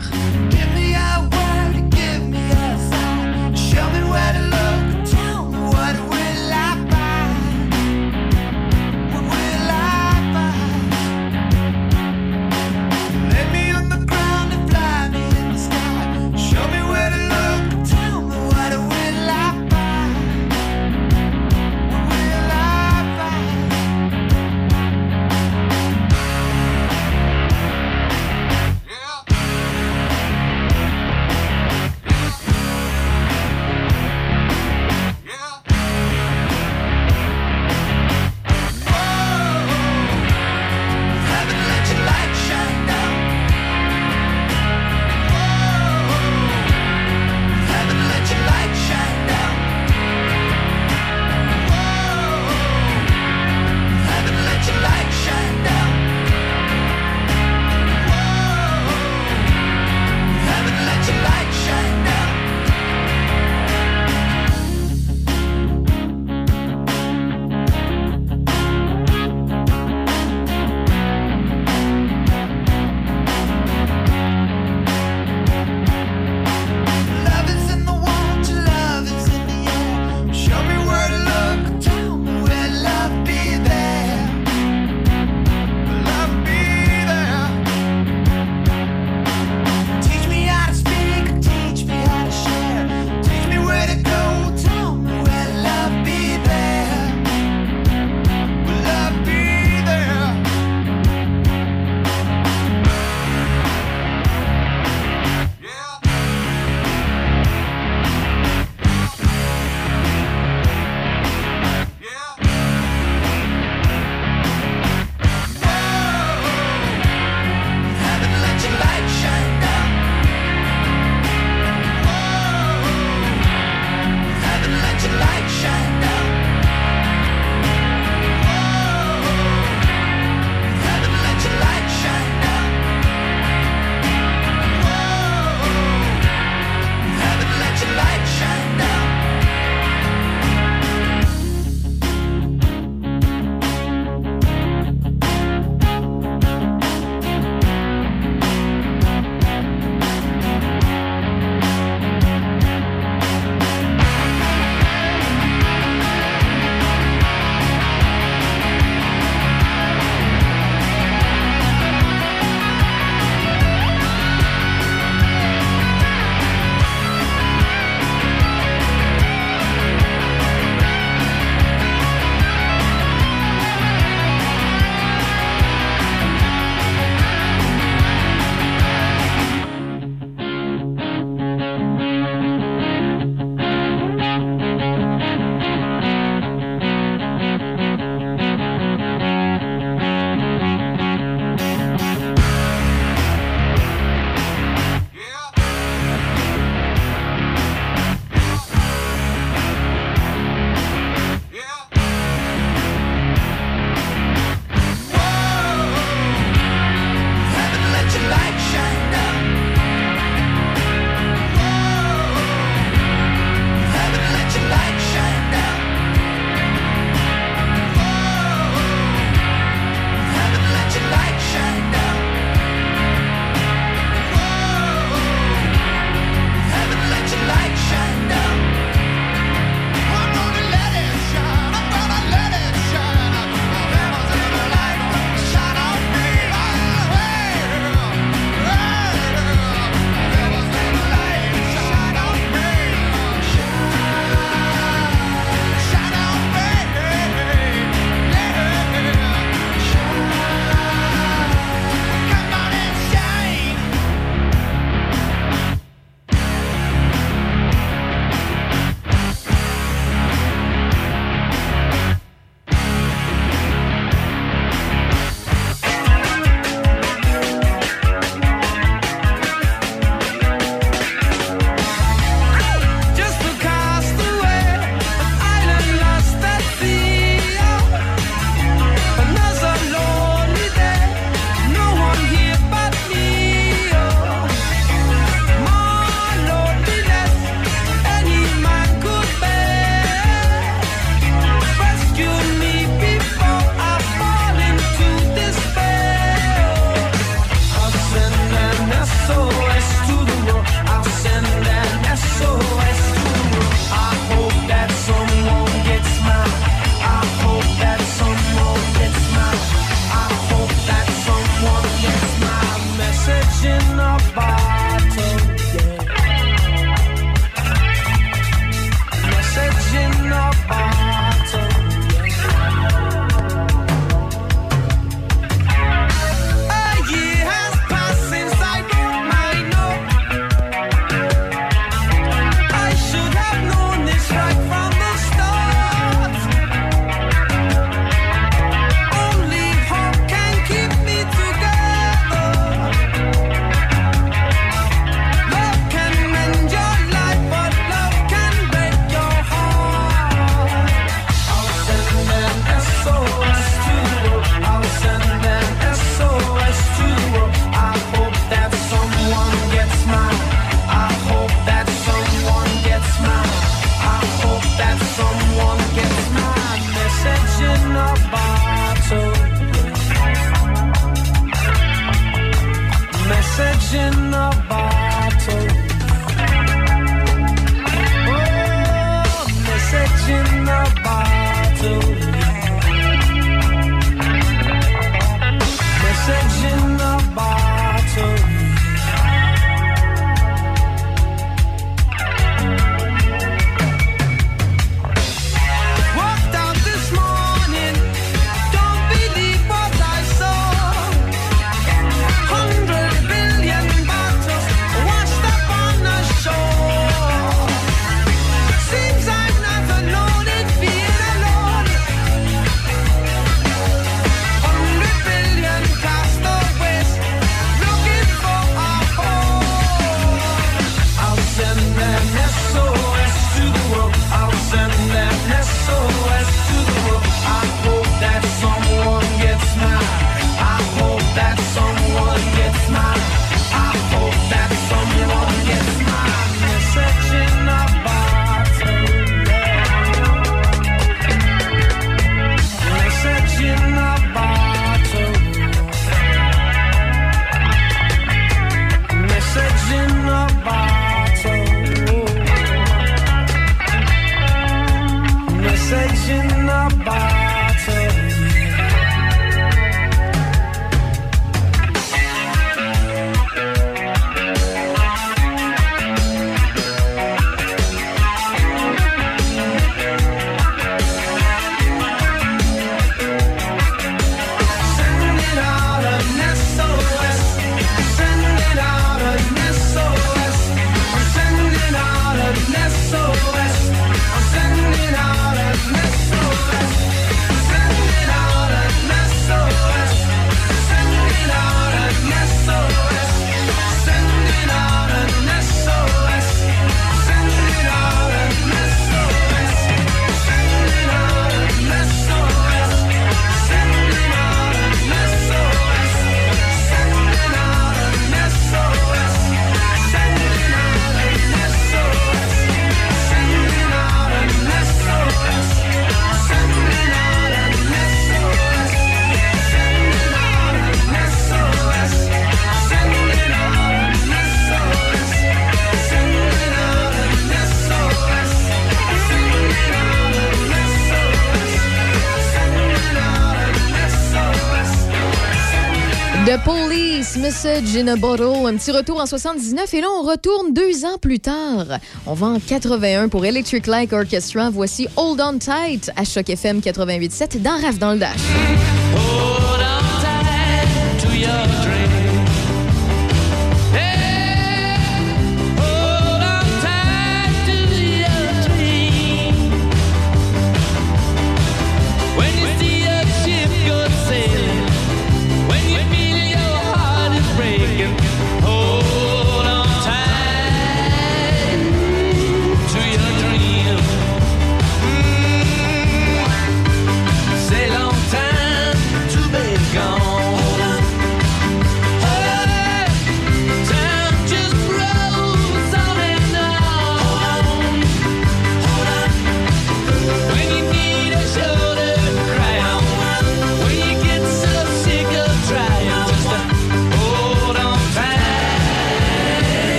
Message in a Bottle, un petit retour en 79 et là on retourne deux ans plus tard. On va en 81 pour Electric Light Orchestra. Voici Hold On Tight à Choc FM 88.7 dans Raf dans le Dash.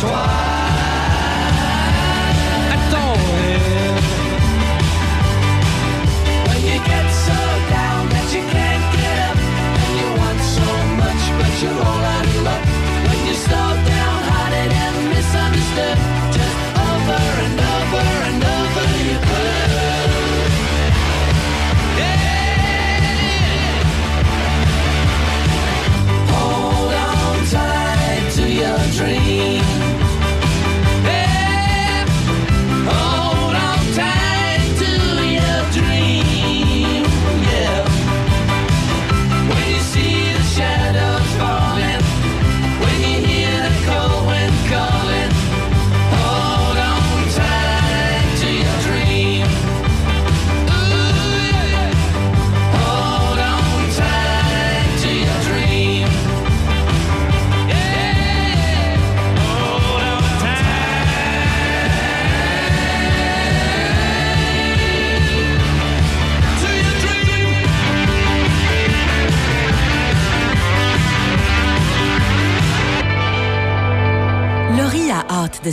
toi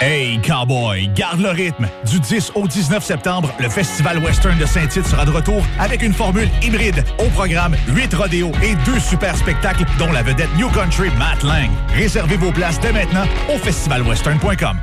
Hey, cowboy, garde le rythme. Du 10 au 19 septembre, le Festival Western de Saint-Tite sera de retour avec une formule hybride. Au programme, 8 rodéos et deux super spectacles, dont la vedette New Country Matt Lang. Réservez vos places dès maintenant au festivalwestern.com.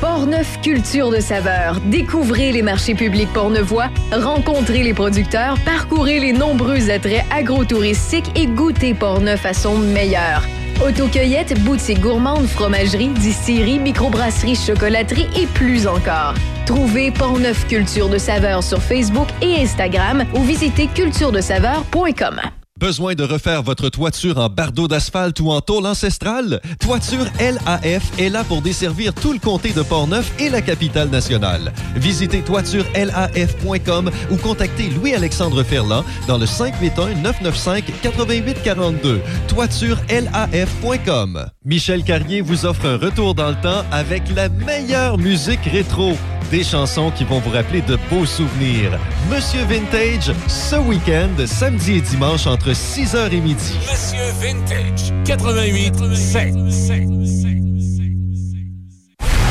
Portneuf Culture de saveur. Découvrez les marchés publics pornevois, rencontrez les producteurs, parcourez les nombreux attraits agrotouristiques et goûtez Portneuf à son meilleur. Autocueillette, boutique gourmande, fromagerie, distillerie, microbrasserie, chocolaterie et plus encore. Trouvez Portneuf Culture de saveur sur Facebook et Instagram ou visitez culturedesaveur.com. Besoin de refaire votre toiture en bardeau d'asphalte ou en tôle ancestrale? Toiture LAF est là pour desservir tout le comté de Portneuf et la capitale nationale. Visitez toiturelaf.com ou contactez Louis-Alexandre Ferland dans le 581-995-8842. Toiturelaf.com. Michel Carrier vous offre un retour dans le temps avec la meilleure musique rétro. Des chansons qui vont vous rappeler de beaux souvenirs. Monsieur Vintage, ce week-end, samedi et dimanche entre 6h et midi. Monsieur Vintage, 88 7.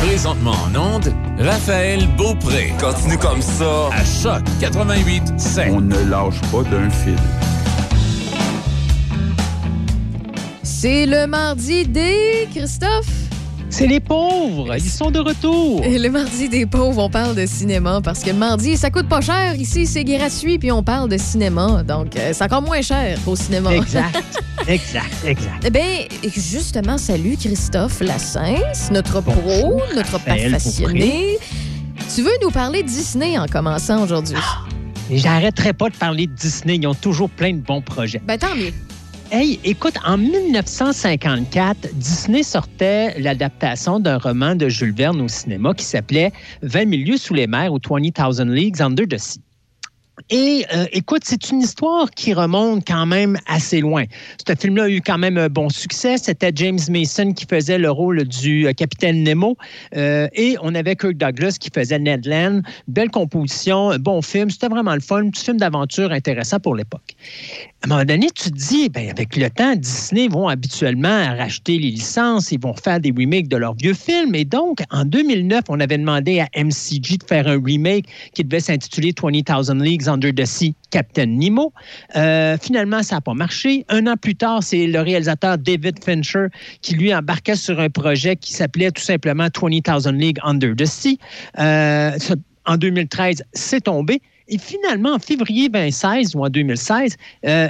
Présentement en onde, Raphaël Beaupré. Continue comme ça. À Choc 88 7. On ne lâche pas d'un fil. C'est le mardi des Christophe. C'est les pauvres. Ils sont de retour. Et le mardi des pauvres, on parle de cinéma parce que le mardi, ça coûte pas cher. Ici, c'est gratuit, puis on parle de cinéma. Donc, euh, c'est encore moins cher au cinéma. Exact. exact, exact. Eh bien, justement, salut Christophe Lassens, notre pro, notre Raphaël passionné. Tu veux nous parler de Disney en commençant aujourd'hui? Et J'arrêterai pas de parler de Disney. Ils ont toujours plein de bons projets. Ben, tant mieux. Hey, écoute, en 1954, Disney sortait l'adaptation d'un roman de Jules Verne au cinéma qui s'appelait 20 milieux sous les mers ou 20,000 Leagues Under the Sea. Et euh, écoute, c'est une histoire qui remonte quand même assez loin. Ce film-là a eu quand même un bon succès. C'était James Mason qui faisait le rôle du euh, capitaine Nemo. Euh, et on avait Kirk Douglas qui faisait Ned Land. Belle composition, bon film. C'était vraiment le fun. Un petit film d'aventure intéressant pour l'époque. À un moment donné, tu te dis, ben, avec le temps, Disney vont habituellement racheter les licences, ils vont faire des remakes de leurs vieux films. Et donc, en 2009, on avait demandé à MCG de faire un remake qui devait s'intituler 20,000 Leagues Under the Sea, Captain Nemo. Euh, finalement, ça n'a pas marché. Un an plus tard, c'est le réalisateur David Fincher qui, lui, embarquait sur un projet qui s'appelait tout simplement 20,000 Leagues Under the Sea. Euh, en 2013, c'est tombé. Et finalement, en février 2016 ou en 2016, euh,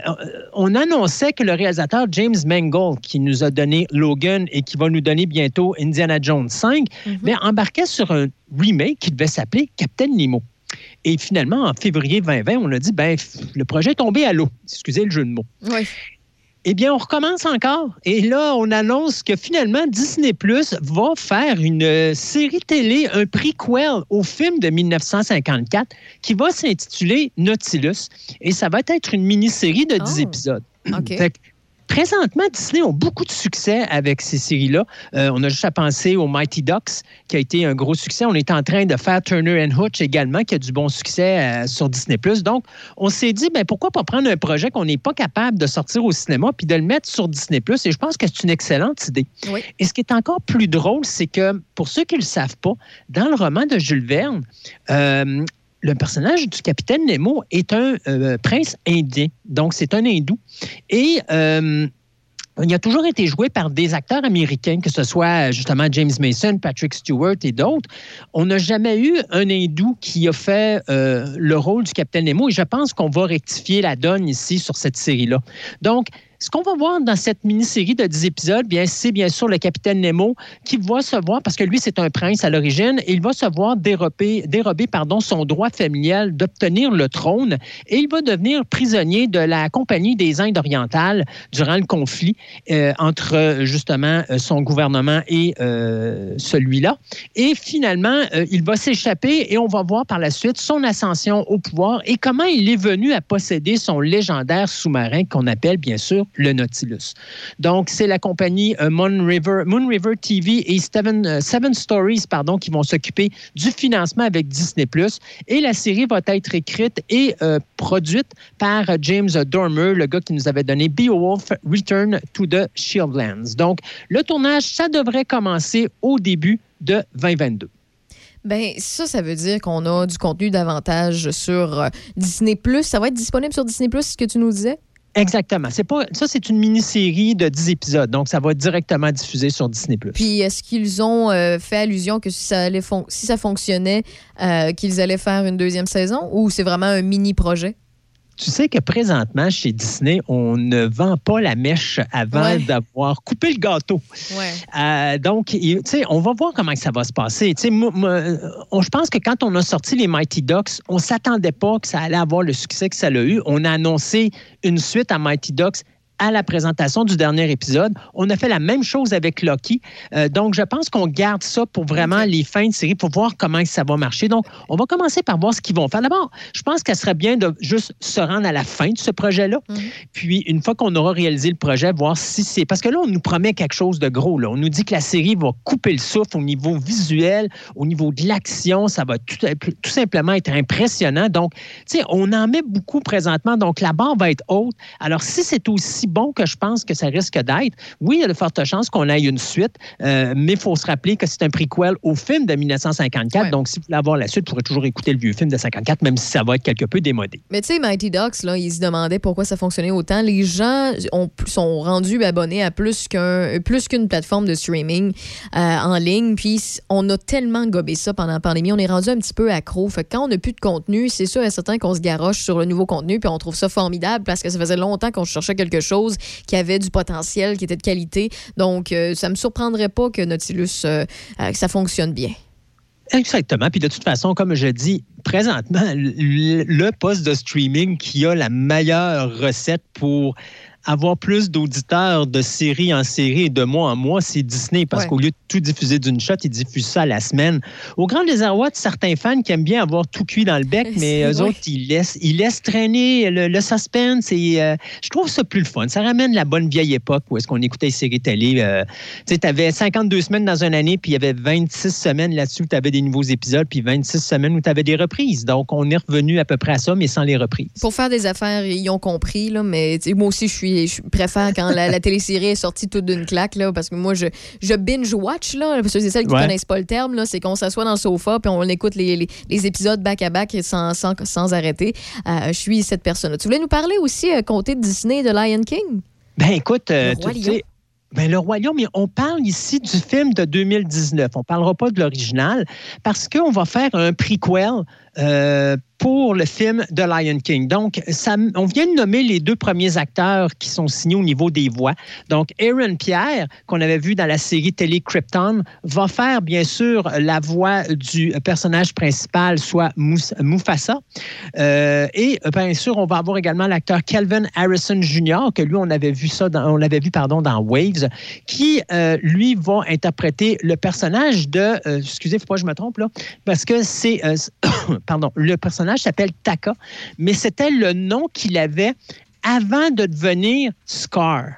on annonçait que le réalisateur James Mangold, qui nous a donné Logan et qui va nous donner bientôt Indiana Jones 5, mais embarquait sur un remake qui devait s'appeler Captain Nemo. Et finalement, en février 2020, on a dit, ben, le projet est tombé à l'eau. Excusez le jeu de mots. Oui. Eh bien, on recommence encore. Et là, on annonce que finalement, Disney Plus va faire une euh, série télé, un prequel au film de 1954 qui va s'intituler Nautilus. Et ça va être une mini-série de 10 Oh. épisodes. Présentement, Disney ont beaucoup de succès avec ces séries-là. Euh, on a juste à penser au Mighty Ducks, qui a été un gros succès. On est en train de faire Turner and Hooch également, qui a du bon succès euh, sur Disney+. Donc, on s'est dit, ben, pourquoi pas prendre un projet qu'on n'est pas capable de sortir au cinéma puis de le mettre sur Disney+. Et je pense que c'est une excellente idée. Oui. Et ce qui est encore plus drôle, c'est que, pour ceux qui ne le savent pas, dans le roman de Jules Verne, euh, le personnage du capitaine Nemo est un euh, prince indien. Donc, c'est un hindou. Et euh, il a toujours été joué par des acteurs américains, que ce soit euh, justement James Mason, Patrick Stewart et d'autres. On n'a jamais eu un hindou qui a fait le rôle du capitaine Nemo et je pense qu'on va rectifier la donne ici sur cette série-là. Donc, ce qu'on va voir dans cette mini-série de 10 épisodes, bien, c'est bien sûr le capitaine Nemo qui va se voir, parce que lui, c'est un prince à l'origine, il va se voir dérober, pardon, son droit familial d'obtenir le trône, et il va devenir prisonnier de la Compagnie des Indes orientales durant le conflit euh, entre justement euh, son gouvernement et euh, celui-là. Et finalement, il va s'échapper et on va voir par la suite son ascension au pouvoir et comment il est venu à posséder son légendaire sous-marin qu'on appelle bien sûr le Nautilus. Donc, c'est la compagnie euh, Moon, River, TV et Seven, euh, Seven Stories pardon, qui vont s'occuper du financement avec Disney+. Et la série va être écrite et euh, produite par James Dormer, le gars qui nous avait donné Beowulf Return to the Shieldlands. Donc, le tournage, ça devrait commencer au début de 2022. Ben ça, ça veut dire qu'on a du contenu davantage sur Disney+. Ça va être disponible sur Disney+, ce que tu nous disais? Exactement. C'est ça, c'est une mini-série de 10 épisodes, donc ça va directement diffusé sur Disney+. Puis est-ce qu'ils ont euh, fait allusion que si ça, fonctionnait, euh, qu'ils allaient faire une deuxième saison ou c'est vraiment un mini-projet? Tu sais que présentement, chez Disney, on ne vend pas la mèche avant Ouais. d'avoir coupé le gâteau. Ouais. Euh, donc, tu sais, on va voir comment ça va se passer. Tu sais, on- je pense que quand on a sorti les Mighty Ducks, on s'attendait pas que ça allait avoir le succès que ça a eu. On a annoncé une suite à Mighty Ducks à la présentation du dernier épisode. On a fait la même chose avec Loki. Euh, donc, je pense qu'on garde ça pour vraiment les fins de série, pour voir comment ça va marcher. Donc, on va commencer par voir ce qu'ils vont faire. D'abord, je pense qu'elle serait bien de juste se rendre à la fin de ce projet-là. Puis, une fois qu'on aura réalisé le projet, voir si c'est... Parce que là, on nous promet quelque chose de gros. Là. On nous dit que la série va couper le souffle au niveau visuel, au niveau de l'action. Ça va tout, tout simplement être impressionnant. Donc, tu sais, on en met beaucoup présentement. Donc, la barre va être haute. Alors, si c'est aussi bon que je pense que ça risque d'être, oui, il y a de fortes chances qu'on ait une suite, euh, mais il faut se rappeler que c'est un prequel au film de 1954. Donc, si vous voulez avoir la suite, vous pourrez toujours écouter le vieux film de 54, même si ça va être quelque peu démodé. Mais tu sais, Mighty Ducks, là, ils se demandaient pourquoi ça fonctionnait autant. Les gens ont, sont rendus abonnés à plus qu'un plus qu'une plateforme de streaming euh, en ligne. Puis on a tellement gobé ça pendant la pandémie, on est rendu un petit peu accro. Fait que quand on n'a plus de contenu, c'est sûr et certain qu'on se garoche sur le nouveau contenu, puis on trouve ça formidable parce que ça faisait longtemps qu'on cherchait quelque chose qui avait du potentiel, qui était de qualité. Donc, euh, ça me surprendrait pas que Nautilus, euh, euh, que ça fonctionne bien. Exactement. Puis de toute façon, comme je dis, présentement, le poste de streaming qui a la meilleure recette pour avoir plus d'auditeurs de série en série et de mois en mois, c'est Disney. Parce Ouais. qu'au lieu de tout diffuser d'une shot, ils diffusent ça à la semaine. Au grand désarroi de certains fans qui aiment bien avoir tout cuit dans le bec, mais eux autres, ils laissent, ils laissent traîner le, le suspense. Et euh, je trouve ça plus le fun. Ça ramène la bonne vieille époque où est-ce qu'on écoutait les séries télé. euh, tu sais, avais 52 semaines dans une année, puis il y avait 26 semaines là-dessus où tu avais des nouveaux épisodes, puis 26 semaines où tu avais des reprises. Donc, on est revenu à peu près à ça, mais sans les reprises. Pour faire des affaires, ils ont compris, là, mais moi aussi, je suis, je préfère quand la, la télésérie est sortie toute d'une claque, là, parce que moi, je, je binge-watch, là, parce que c'est celles qui Ouais. connaissent pas le terme, là, c'est qu'on s'assoit dans le sofa puis on écoute les, les- les épisodes back-à-back sans, sans, sans arrêter. Euh, je suis cette personne-là. Tu voulais nous parler aussi, euh, côté de Disney, de Lion King? Ben écoute, euh, ben, le Roi Lion, mais on parle ici du film de 2019. On ne parlera pas de l'original parce qu'on va faire un prequel euh, pour le film de Lion King. Donc, on vient de nommer les deux premiers acteurs qui sont signés au niveau des voix. Donc, Aaron Pierre, qu'on avait vu dans la série télé Krypton, va faire bien sûr la voix du personnage principal, soit Mufasa. Euh, et euh, bien sûr, on va avoir également l'acteur Calvin Harrison Jr., que lui, on avait vu ça, dans, on l'avait vu pardon, dans Waves, qui, lui, va interpréter le personnage de. euh, excusez, faut pas que je me trompe, là, parce que c'est. Pardon, le personnage s'appelle Taka, mais c'était le nom qu'il avait avant de devenir Scar.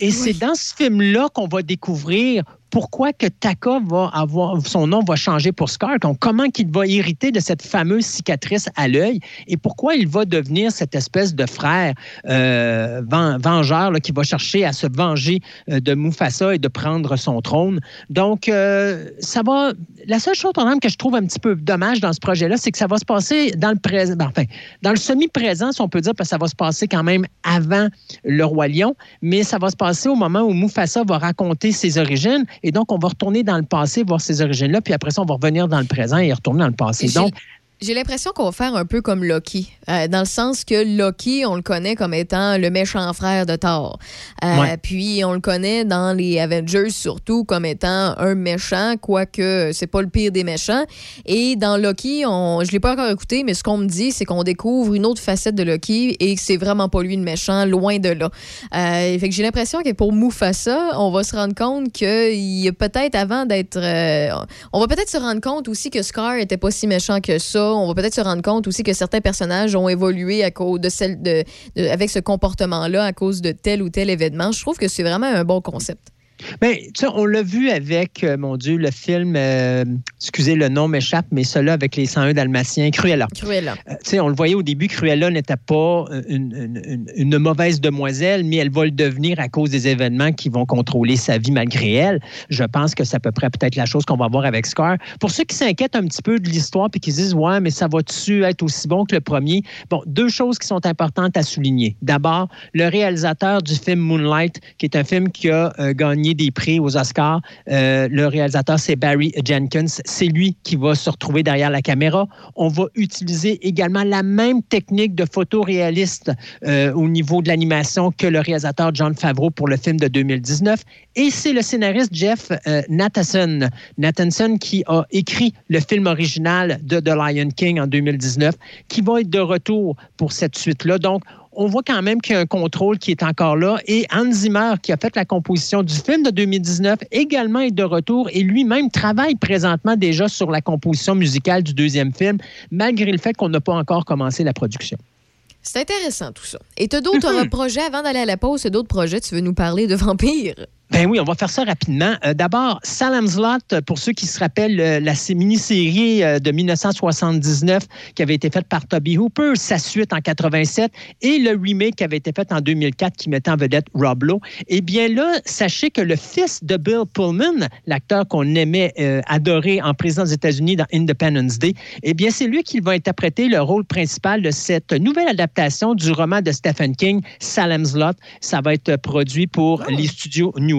Et c'est dans ce film-là qu'on va découvrir pourquoi que Taka va avoir son nom va changer pour Scar, comment qu'il va hériter de cette fameuse cicatrice à l'œil? Et pourquoi il va devenir cette espèce de frère euh, ven- vengeur qui va chercher à se venger euh, de Mufasa et de prendre son trône? Donc euh, ça va. La seule chose, que je trouve un petit peu dommage dans ce projet-là, c'est que ça va se passer dans le présent, enfin, dans le semi-présent, si on peut dire, parce que ça va se passer quand même avant le roi lion, mais ça va se passer au moment où Mufasa va raconter ses origines, et donc on va retourner dans le passé, voir ces origines-là, puis après ça, on va revenir dans le présent et retourner dans le passé. Donc, J'ai l'impression qu'on va faire un peu comme Loki, euh, dans le sens que Loki, on le connaît comme étant le méchant frère de Thor. Euh, Ouais. Puis on le connaît dans les Avengers surtout comme étant un méchant, quoique c'est pas le pire des méchants. Et dans Loki, on, je l'ai pas encore écouté, mais ce qu'on me dit, c'est qu'on découvre une autre facette de Loki et que c'est vraiment pas lui le méchant, loin de là. Euh, fait que j'ai l'impression que pour Mufasa, on va se rendre compte que il y a peut-être avant d'être, on va peut-être se rendre compte aussi que Scar était pas si méchant que ça. On va peut-être se rendre compte aussi que certains personnages ont évolué avec ce comportement-là à cause de tel ou tel événement. Je trouve que c'est vraiment un bon concept. Ben, tu sais, on l'a vu avec, euh, mon Dieu, le film, euh, excusez, le nom m'échappe, mais celui avec les 101 Dalmatiens, Cruella. Cruella. Euh, tu sais, on le voyait au début, Cruella n'était pas une, une- une- une mauvaise demoiselle, mais elle va le devenir à cause des événements qui vont contrôler sa vie malgré elle. Je pense que c'est à peu près peut-être la chose qu'on va voir avec Scar. Pour ceux qui s'inquiètent un petit peu de l'histoire puis qui se disent, ouais, mais ça va-tu être aussi bon que le premier? Bon, deux choses qui sont importantes à souligner. D'abord, le réalisateur du film Moonlight, qui est un film qui a euh, des prix aux Oscars, euh, le réalisateur, c'est Barry Jenkins. C'est lui qui va se retrouver derrière la caméra. On va utiliser également la même technique de photoréaliste euh, au niveau de l'animation que le réalisateur John Favreau pour le film de 2019. Et c'est le scénariste Jeff euh, Nathanson, Nathanson qui a écrit le film original de The Lion King en 2019, qui va être de retour pour cette suite-là. Donc, on voit quand même qu'il y a un contrôle qui est encore là. Et Hans Zimmer, qui a fait la composition du film de 2019, également est de retour et lui-même travaille présentement déjà sur la composition musicale du deuxième film, malgré le fait qu'on n'a pas encore commencé la production. C'est intéressant tout ça. Et tu as d'autres projets avant d'aller à la pause, d'autres projets, tu veux nous parler de vampires? Ben oui, on va faire ça rapidement. Euh, D'abord, Salem's Lot, euh, pour ceux qui se rappellent euh, la sé- mini-série euh, de 1979 qui avait été faite par Toby Hooper, sa suite en 87 et le remake qui avait été fait en 2004 qui mettait en vedette Rob Lowe. Eh bien là, sachez que le fils de Bill Pullman, l'acteur qu'on aimait adorer en président des États-Unis dans Independence Day, eh bien c'est lui qui va interpréter le rôle principal de cette nouvelle adaptation du roman de Stephen King, Salem's Lot. Ça va être produit pour les studios New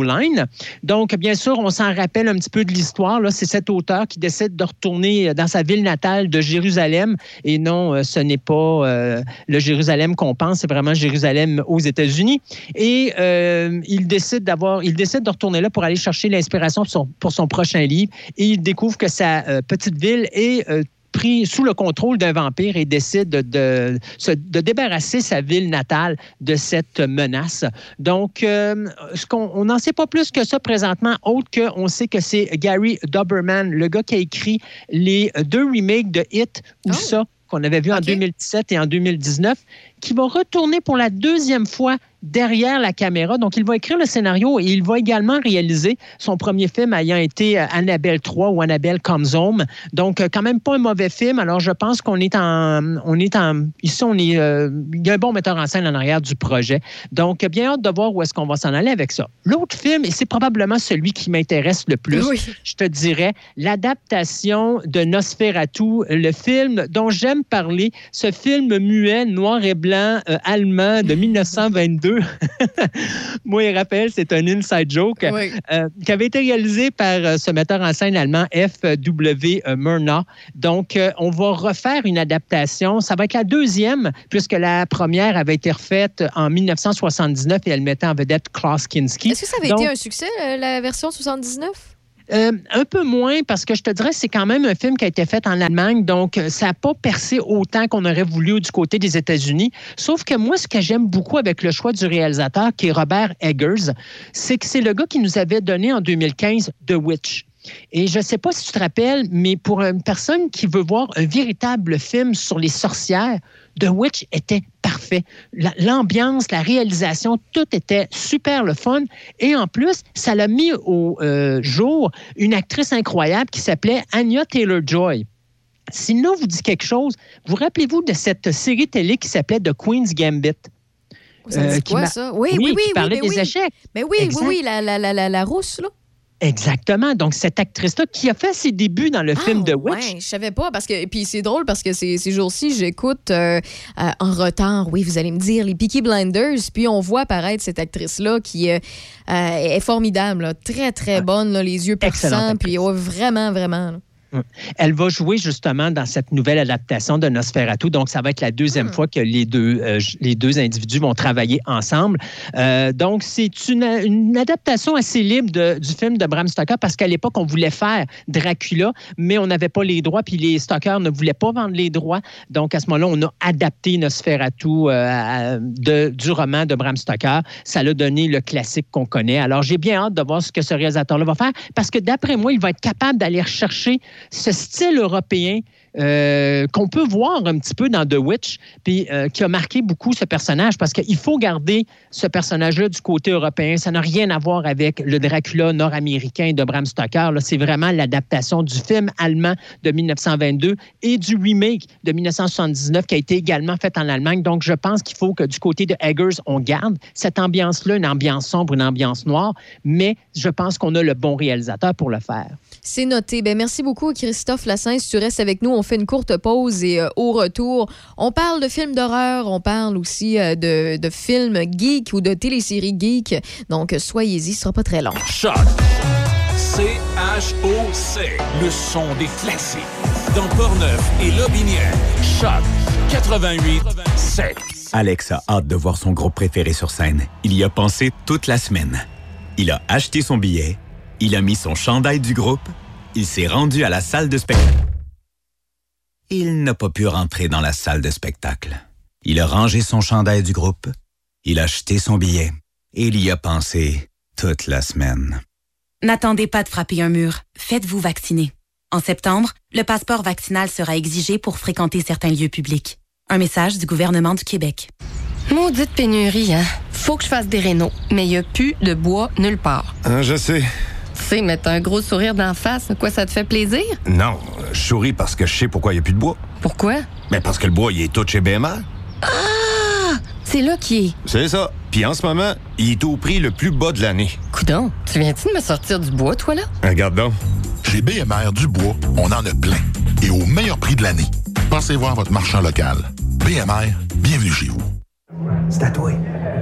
Donc, bien sûr, on s'en rappelle un petit peu de l'histoire. C'est cet auteur qui décide de retourner dans sa ville natale de Jérusalem. Et non, euh, ce n'est pas euh, le Jérusalem qu'on pense, c'est vraiment Jérusalem aux États-Unis. Et euh, il décide d'avoir, il décide de retourner là pour aller chercher l'inspiration pour son, prochain livre. Et il découvre que sa euh, petite ville est euh, pris sous le contrôle d'un vampire et décide de, de, se- de débarrasser sa ville natale de cette menace. Donc, euh, ce qu'on on n'en sait pas plus que ça présentement, autre qu'on sait que c'est Gary Doberman, le gars qui a écrit les deux remakes de Hit ou ça qu'on avait vu en 2017 et en 2019, qui va retourner pour la deuxième fois derrière la caméra. Donc, il va écrire le scénario et il va également réaliser son premier film ayant été euh, Annabelle 3 ou Annabelle Comes Home. Donc, euh, quand même pas un mauvais film. Alors, je pense qu'on est en... On est en ici, on est... euh, il y a un bon metteur en scène en arrière du projet. Donc, bien hâte de voir où est-ce qu'on va s'en aller avec ça. L'autre film, et c'est probablement celui qui m'intéresse le plus, je te dirais, l'adaptation de Nosferatu, le film dont j'aime parler, ce film muet, noir et blanc, euh, allemand de 1922. Moi et Raphaël, c'est un inside joke euh, qui avait été réalisé par euh, ce metteur en scène allemand F.W. Murnau. Donc, on va refaire une adaptation. Ça va être la deuxième, puisque la première avait été refaite en 1979 et elle mettait en vedette Klaus Kinski. Est-ce que ça avait Donc, été un succès, la version 79? Euh, un peu moins parce que je te dirais c'est quand même un film qui a été fait en Allemagne, donc euh, ça n'a pas percé autant qu'on aurait voulu du côté des États-Unis. Sauf que moi, ce que j'aime beaucoup avec le choix du réalisateur, qui est Robert Eggers, c'est que c'est le gars qui nous avait donné en 2015 The Witch. Et je ne sais pas si tu te rappelles, mais pour une personne qui veut voir un véritable film sur les sorcières, The Witch était parfait. La- L'ambiance, la réalisation, tout était super le fun. Et en plus, ça l'a mis au euh, jour une actrice incroyable qui s'appelait Anya Taylor-Joy. Si nom vous dit quelque chose, vous rappelez-vous de cette série télé qui s'appelait The Queen's Gambit? Ça dit Euh, qui quoi, ça? Oui, oui, oui. qui oui, parlait mais des oui. échecs. Mais oui, Exact. oui, oui, la, la, la, la, la rousse, là. Exactement. Donc, cette actrice-là qui a fait ses débuts dans le film The Witch. Ah, Ouais, je savais pas parce que puis c'est drôle parce que ces, ces jours-ci j'écoute euh, euh, en retard, oui vous allez me dire les Peaky Blinders puis on voit apparaître cette actrice là qui euh, est formidable, là. très très bonne, là, les yeux perçants puis ouais, vraiment vraiment. là. Elle va jouer justement dans cette nouvelle adaptation de Nosferatu. Donc, ça va être la deuxième fois que les deux, euh, les deux individus vont travailler ensemble. Euh, donc, c'est une, une adaptation assez libre de- du film de Bram Stoker parce qu'à l'époque, on voulait faire Dracula, mais on n'avait pas les droits, puis les Stoker ne voulaient pas vendre les droits. Donc, à ce moment-là, on a adapté Nosferatu euh, à- de- du roman de Bram Stoker. Ça l'a donné le classique qu'on connaît. Alors, j'ai bien hâte de voir ce que ce réalisateur-là va faire parce que d'après moi, il va être capable d'aller rechercher ce style européen euh, qu'on peut voir un petit peu dans The Witch, puis euh, qui a marqué beaucoup ce personnage, parce qu'il faut garder ce personnage-là du côté européen. Ça n'a rien à voir avec le Dracula nord-américain de Bram Stoker. C'est vraiment l'adaptation du film allemand de 1922 et du remake de 1979 qui a été également fait en Allemagne. Donc, je pense qu'il faut que du côté de Eggers, on garde cette ambiance-là, une ambiance sombre, une ambiance noire, mais je pense qu'on a le bon réalisateur pour le faire. C'est noté. Ben, merci beaucoup, Christophe Lassens. Tu restes avec nous. On fait une courte pause et euh, au retour, on parle de films d'horreur. On parle aussi euh, de, de films geeks ou de téléséries geeks. Donc, soyez-y, ce sera pas très long. Choc. C-H-O-C. Le son des classiques. Dans Portneuf et Lobinière. Choc 88 7. Alex a hâte de voir son groupe préféré sur scène. Il y a pensé toute la semaine. Il a acheté son billet, il a mis son chandail du groupe, il s'est rendu à la salle de spectacle. Il n'a pas pu rentrer dans la salle de spectacle. Il a rangé son chandail du groupe, il a acheté son billet et il y a pensé toute la semaine. N'attendez pas de frapper un mur. Faites-vous vacciner. En septembre, le passeport vaccinal sera exigé pour fréquenter certains lieux publics. Un message du gouvernement du Québec. Maudite pénurie, hein? Faut que je fasse des rénaux, mais il n'y a plus de bois nulle part. Hein, je sais. Tu sais, mettre un gros sourire d'en face, quoi, ça te fait plaisir? Non, je souris parce que je sais pourquoi il n'y a plus de bois. Pourquoi? Mais parce que le bois, il est tout chez BMR. Ah! C'est là qui est. C'est ça. Puis en ce moment, il est au prix le plus bas de l'année. Coudon, tu viens-tu de me sortir du bois, toi, là? Regarde donc. Chez BMR Dubois, on en a plein. Et au meilleur prix de l'année. Pensez voir votre marchand local. BMR, bienvenue chez vous. C'est à toi.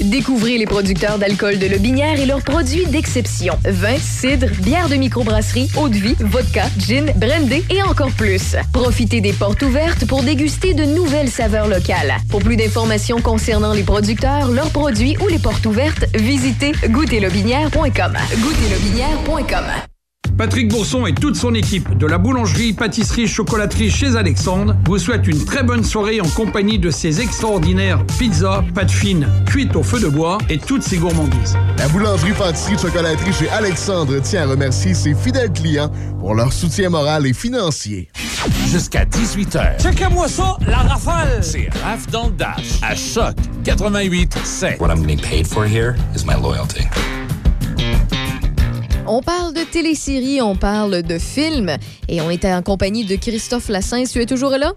Découvrez les producteurs d'alcool de Lobinière et leurs produits d'exception. Vin, cidre, bière de microbrasserie, eau de vie, vodka, gin, brandy et encore plus. Profitez des portes ouvertes pour déguster de nouvelles saveurs locales. Pour plus d'informations concernant les producteurs, leurs produits ou les portes ouvertes, visitez goûterlobinière.com. Goûterlobinière.com. Patrick Bourson et toute son équipe de la boulangerie, pâtisserie, chocolaterie chez Alexandre vous souhaitent une très bonne soirée en compagnie de ces extraordinaires pizzas, pâtes fines, cuites au feu de bois et toutes ces gourmandises. La boulangerie, pâtisserie, chocolaterie chez Alexandre tient à remercier ses fidèles clients pour leur soutien moral et financier. Jusqu'à 18h. Checkez-moi ça, la rafale! C'est Raf dans le Dash à Choc 88 7. What I'm getting paid for here is my loyalty. On parle de téléséries, on parle de films et on était en compagnie de Christophe Lassens. Tu es toujours là?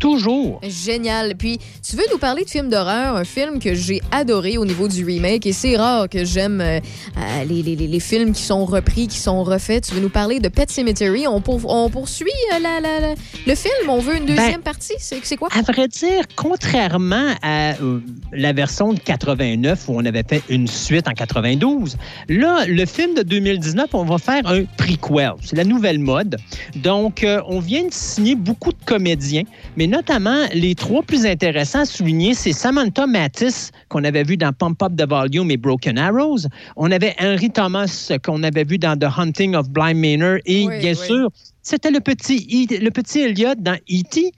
Toujours. Génial. Puis, tu veux nous parler de film d'horreur, un film que j'ai adoré au niveau du remake et c'est rare que j'aime euh, euh, les, les- les- films qui sont repris, qui sont refaits. Tu veux nous parler de Pet Cemetery. On, pour- on poursuit euh, la- la- la- le film. On veut une deuxième Ben, partie. C'est c'est quoi? À vrai dire, contrairement à euh, la version de 89 où on avait fait une suite en 92, là, le film de 2019, on va faire un prequel. C'est la nouvelle mode. Donc, euh, on vient de signer beaucoup de comédiens, mais notamment les trois plus intéressants à souligner, c'est Samantha Mathis, qu'on avait vu dans Pump Up the Volume et Broken Arrows. On avait Henry Thomas, qu'on avait vu dans The Hunting of Blind Manor. Et Oui, bien oui. sûr, c'était le petit, E- le petit Elliot dans E.T.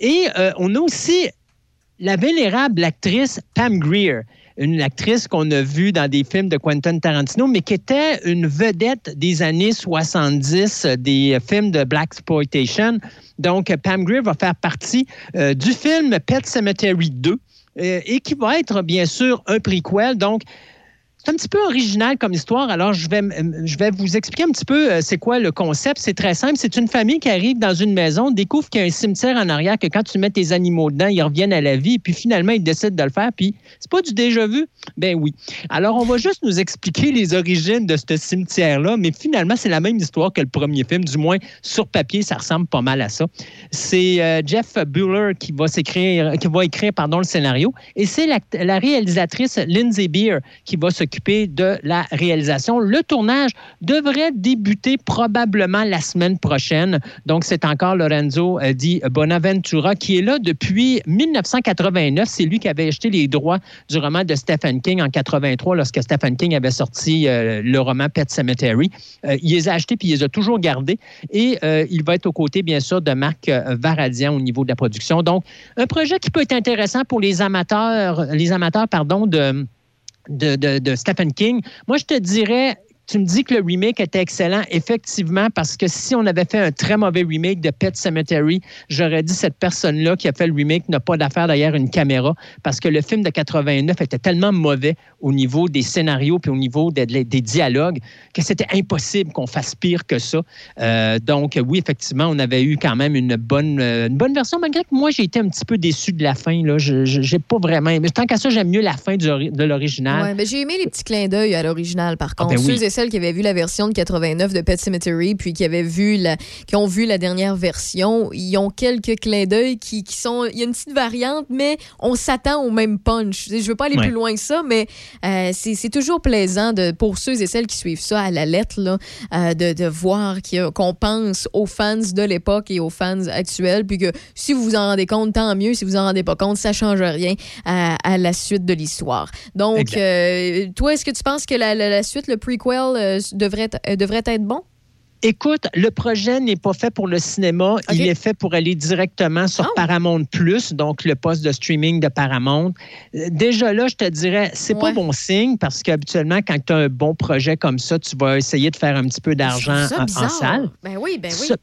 Et euh, on a aussi la vénérable actrice Pam Grier, une actrice qu'on a vue dans des films de Quentin Tarantino, mais qui était une vedette des années 70 euh, des films de Black Exploitation. Donc, Pam Grier va faire partie euh, du film Pet Cemetery 2 euh, et qui va être bien sûr un prequel. Donc, c'est un petit peu original comme histoire. Alors, je vais, je vais vous expliquer un petit peu euh, c'est quoi le concept. C'est très simple. C'est une famille qui arrive dans une maison, découvre qu'il y a un cimetière en arrière, que quand tu mets tes animaux dedans, ils reviennent à la vie. Puis finalement, ils décident de le faire. Puis, c'est pas du déjà vu? Ben oui. Alors, on va juste nous expliquer les origines de ce cimetière-là. Mais finalement, c'est la même histoire que le premier film. Du moins, sur papier, ça ressemble pas mal à ça. C'est euh, Jeff Bueller qui va, s'écrire, qui va écrire pardon, le scénario. Et c'est la, la réalisatrice Lindsay Beer qui va s'occuper de la réalisation. Le tournage devrait débuter probablement la semaine prochaine. Donc, c'est encore Lorenzo euh, Di Bonaventura qui est là depuis 1989. C'est lui qui avait acheté les droits du roman de Stephen King en 83 lorsque Stephen King avait sorti euh, le roman Pet Cemetery. Euh, il les a achetés puis il les a toujours gardés. Et il va être aux côtés, bien sûr, de Marc Varadian au niveau de la production. Donc, un projet qui peut être intéressant pour les amateurs, les amateurs, pardon, de de, de- de Stephen King. Moi, je te dirais Tu me dis que le remake était excellent, effectivement, parce que si on avait fait un très mauvais remake de Pet Cemetery, j'aurais dit cette personne-là qui a fait le remake n'a pas d'affaire derrière une caméra, parce que le film de 89 était tellement mauvais au niveau des scénarios puis au niveau des, des dialogues que c'était impossible qu'on fasse pire que ça. Euh, donc, oui, effectivement, on avait eu quand même une bonne, euh, une bonne version, malgré que moi, j'ai été un petit peu déçu de la fin. Là. Je n'ai pas vraiment aimé. Tant qu'à ça, j'aime mieux la fin du de l'original. Ouais, mais j'ai aimé les petits clins d'œil à l'original, par contre. ben oui. Celles qui avaient vu la version de 89 de Pet Cemetery, puis qui avaient vu la, qui ont vu la dernière version, ils ont quelques clins d'œil qui, qui sont. Il y a une petite variante, mais on s'attend au même punch. Je veux pas aller Ouais. plus loin que ça, mais euh, c'est toujours plaisant de, pour ceux et celles qui suivent ça à la lettre, là, euh, de, de voir qu'on pense aux fans de l'époque et aux fans actuels, puis que si vous vous en rendez compte, tant mieux. Si vous vous en rendez pas compte, ça change rien à, à la suite de l'histoire. Donc, euh, toi, est-ce que tu penses que la, la- la suite, le prequel, euh, devrait, être- euh, devrait être bon? Écoute, le projet n'est pas fait pour le cinéma. Il est fait pour aller directement sur Paramount Plus, donc le poste de streaming de Paramount. Euh, Déjà là, je te dirais, c'est pas bon signe parce qu'habituellement, quand tu as un bon projet comme ça, tu vas essayer de faire un petit peu d'argent en, salle. Ben oui, ben oui. Ce-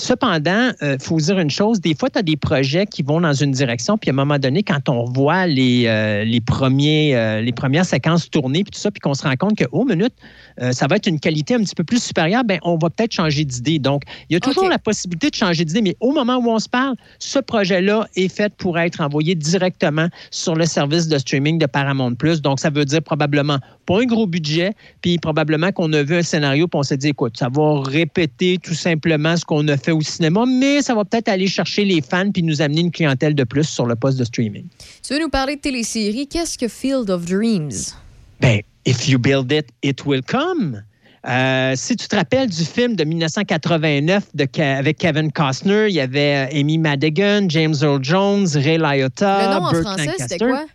Cependant, il faut dire une chose, des fois, tu as des projets qui vont dans une direction, puis à un moment donné, quand on voit les, euh, les, premiers, euh, les premières séquences tournées, puis tout ça, puis qu'on se rend compte que, oh, minute, euh, ça va être une qualité un petit peu plus supérieure, ben on va peut-être changer d'idée. Donc, il y a toujours la possibilité de changer d'idée, mais au moment où on se parle, ce projet-là est fait pour être envoyé directement sur le service de streaming de Paramount+. Donc, ça veut dire probablement pas un gros budget, puis probablement qu'on a vu un scénario, puis on s'est dit, écoute, ça va répéter tout simplement ce qu'on a fait au cinéma, mais ça va peut-être aller chercher les fans puis nous amener une clientèle de plus sur le poste de streaming. Tu veux nous parler de télésérie? Qu'est-ce que Field of Dreams? Ben, if you build it, it will come. Euh, si tu te rappelles du film de 1989 de Ke- avec Kevin Costner, il y avait euh, Amy Madigan, James Earl Jones, Ray Liotta, Le nom en français, c'était quoi?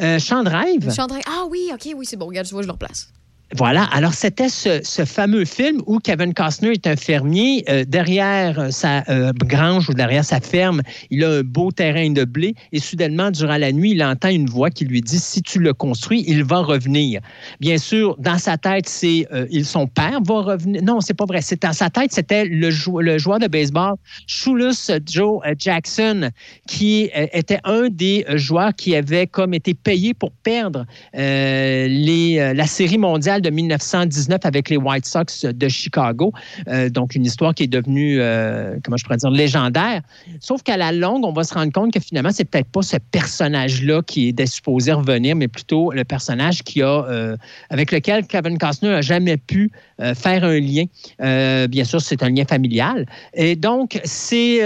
Euh, rêve. Chandra- Ah oui, OK, oui, c'est bon. Regarde, tu vois, je le replace. Voilà. Alors, c'était ce, fameux film où Kevin Costner est un fermier. euh, derrière sa euh, grange ou derrière sa ferme, il a un beau terrain de blé. Et soudainement, durant la nuit, il entend une voix qui lui dit Si tu le construis, il va revenir. Bien sûr, dans sa tête, c'est euh, son père va revenir. Non, c'est pas vrai. C'est dans sa tête, c'était le, jou- le joueur de baseball, Shoeless Joe euh, Jackson, qui euh, était un des euh, joueurs qui avait comme été payé pour perdre euh, euh, la série mondiale de 1919 avec les White Sox de Chicago. Euh, donc, une histoire qui est devenue, euh, comment je pourrais dire, légendaire. Sauf qu'à la longue, on va se rendre compte que finalement, c'est peut-être pas ce personnage-là qui est supposé revenir, mais plutôt le personnage qui a, euh, avec lequel Kevin Costner n'a jamais pu faire un lien. Bien sûr, c'est un lien familial. Et donc, c'est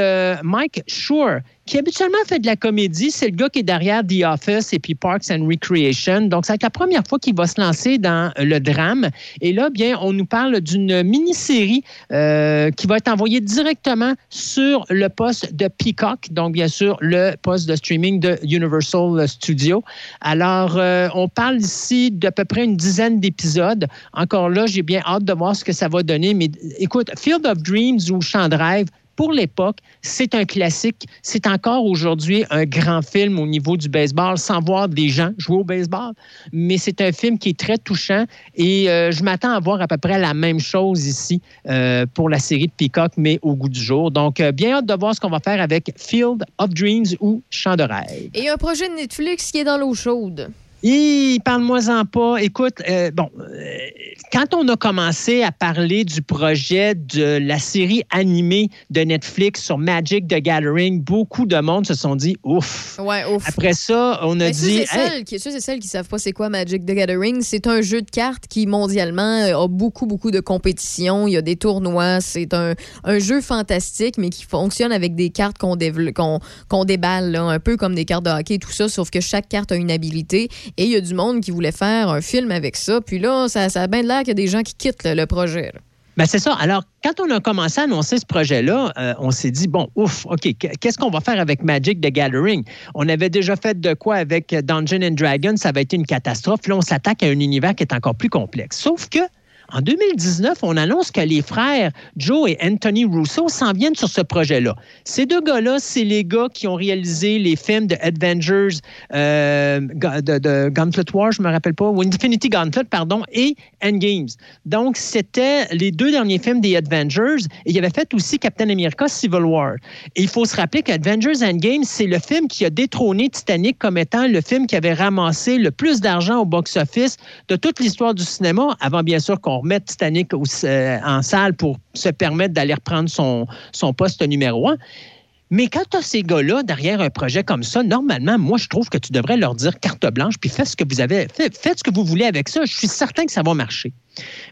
Mike Schur qui habituellement fait de la comédie. C'est le gars qui est derrière The Office et puis Parks and Recreation. Donc, ça va être la première fois qu'il va se lancer dans le drame. Et là, bien, on nous parle d'une mini-série euh, qui va être envoyée directement sur le poste de Peacock, donc bien sûr le poste de streaming de Universal Studios. Alors, euh, on parle ici d'à peu près une dizaine d'épisodes. Encore là, j'ai bien hâte de voir ce que ça va donner. Mais écoute, Field of Dreams ou Champ pour l'époque, c'est un classique. C'est encore aujourd'hui un grand film au niveau du baseball, sans voir des gens jouer au baseball. Mais c'est un film qui est très touchant et euh, je m'attends à voir à peu près la même chose ici euh, pour la série de Peacock, mais au goût du jour. Donc, euh, bien hâte de voir ce qu'on va faire avec Field of Dreams ou Champ de rêve. Et un projet de Netflix qui est dans l'eau chaude. Hi, parle-moi-en pas. Écoute, euh, bon, euh, quand on a commencé à parler du projet de la série animée de Netflix sur Magic the Gathering, beaucoup de monde se sont dit ouf. Ouais, ouf. Après ça, on a Mais ceux dit et, Hey, celles, qui, ceux et celles qui savent pas c'est quoi Magic the Gathering, c'est un jeu de cartes qui mondialement euh, a beaucoup beaucoup de compétitions. Il y a des tournois. C'est un, un jeu fantastique, mais qui fonctionne avec des cartes qu'on déballe, là, un peu comme des cartes de hockey, tout ça, sauf que chaque carte a une habilité. Et il y a du monde qui voulait faire un film avec ça. Puis là, ça, ça a bien l'air qu'il y a des gens qui quittent le, projet. Ben c'est ça. Alors, quand on a commencé à annoncer ce projet-là, euh, on s'est dit, bon, ouf, OK, qu- qu'est-ce qu'on va faire avec Magic the Gathering? On avait déjà fait de quoi avec Dungeon and Dragons, ça avait été une catastrophe. Là, on s'attaque à un univers qui est encore plus complexe. Sauf que, en 2019, on annonce que les frères Joe et Anthony Russo s'en viennent sur ce projet-là. Ces deux gars-là, c'est les gars qui ont réalisé les films de Avengers, euh, de, de Gauntlet War, je me rappelle pas, ou Infinity Gauntlet, pardon, et Endgames. Donc, c'était les deux derniers films des Avengers. Et il avait fait aussi Captain America Civil War. Et il faut se rappeler qu'Avengers Endgame, c'est le film qui a détrôné Titanic comme étant le film qui avait ramassé le plus d'argent au box-office de toute l'histoire du cinéma, avant bien sûr qu'on remette Titanic euh, en salle pour se permettre d'aller reprendre son, poste numéro un. Mais quand tu as ces gars-là derrière un projet comme ça, normalement, moi, je trouve que tu devrais leur dire carte blanche, puis faites ce que vous avez, fait- faites ce que vous voulez avec ça. Je suis certain que ça va marcher.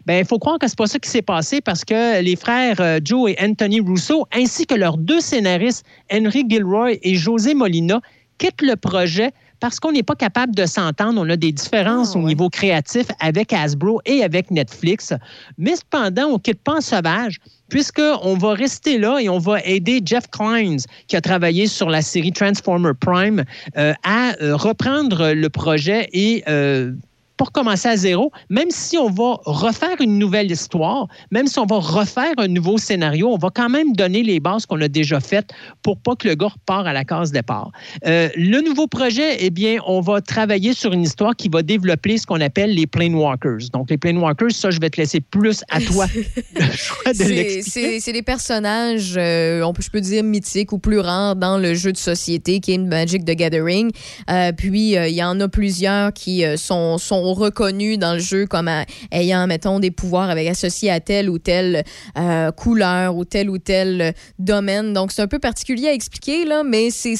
Ben, il faut croire que c'est pas ça qui s'est passé parce que les frères euh, Joe et Anthony Russo, ainsi que leurs deux scénaristes, Henry Gilroy et José Molina, quittent le projet parce qu'on n'est pas capable de s'entendre. On a des différences au niveau créatif avec Hasbro et avec Netflix. Mais cependant, on ne quitte pas en sauvage puisqu'on va rester là et on va aider Jeff Kleins, qui a travaillé sur la série Transformer Prime, euh, à euh, reprendre le projet et euh, pas recommencer à zéro, même si on va refaire une nouvelle histoire, même si on va refaire un nouveau scénario, on va quand même donner les bases qu'on a déjà faites pour pas que le gars repart à la case départ. Euh, le nouveau projet, eh bien, on va travailler sur une histoire qui va développer ce qu'on appelle les Planewalkers. Donc, les Planewalkers, ça, je vais te laisser plus à toi le choix de C'est- l'expliquer. C'est des personnages, euh, on peut, je peux dire, mythiques ou plus rares dans le jeu de société qui est Magic the Gathering. Euh, puis, il y en a plusieurs qui sont, sont reconnus dans le jeu comme ayant, mettons, des pouvoirs avec associés à telle ou telle euh, couleur ou tel ou tel euh, domaine. Donc, c'est un peu particulier à expliquer, là, mais c'est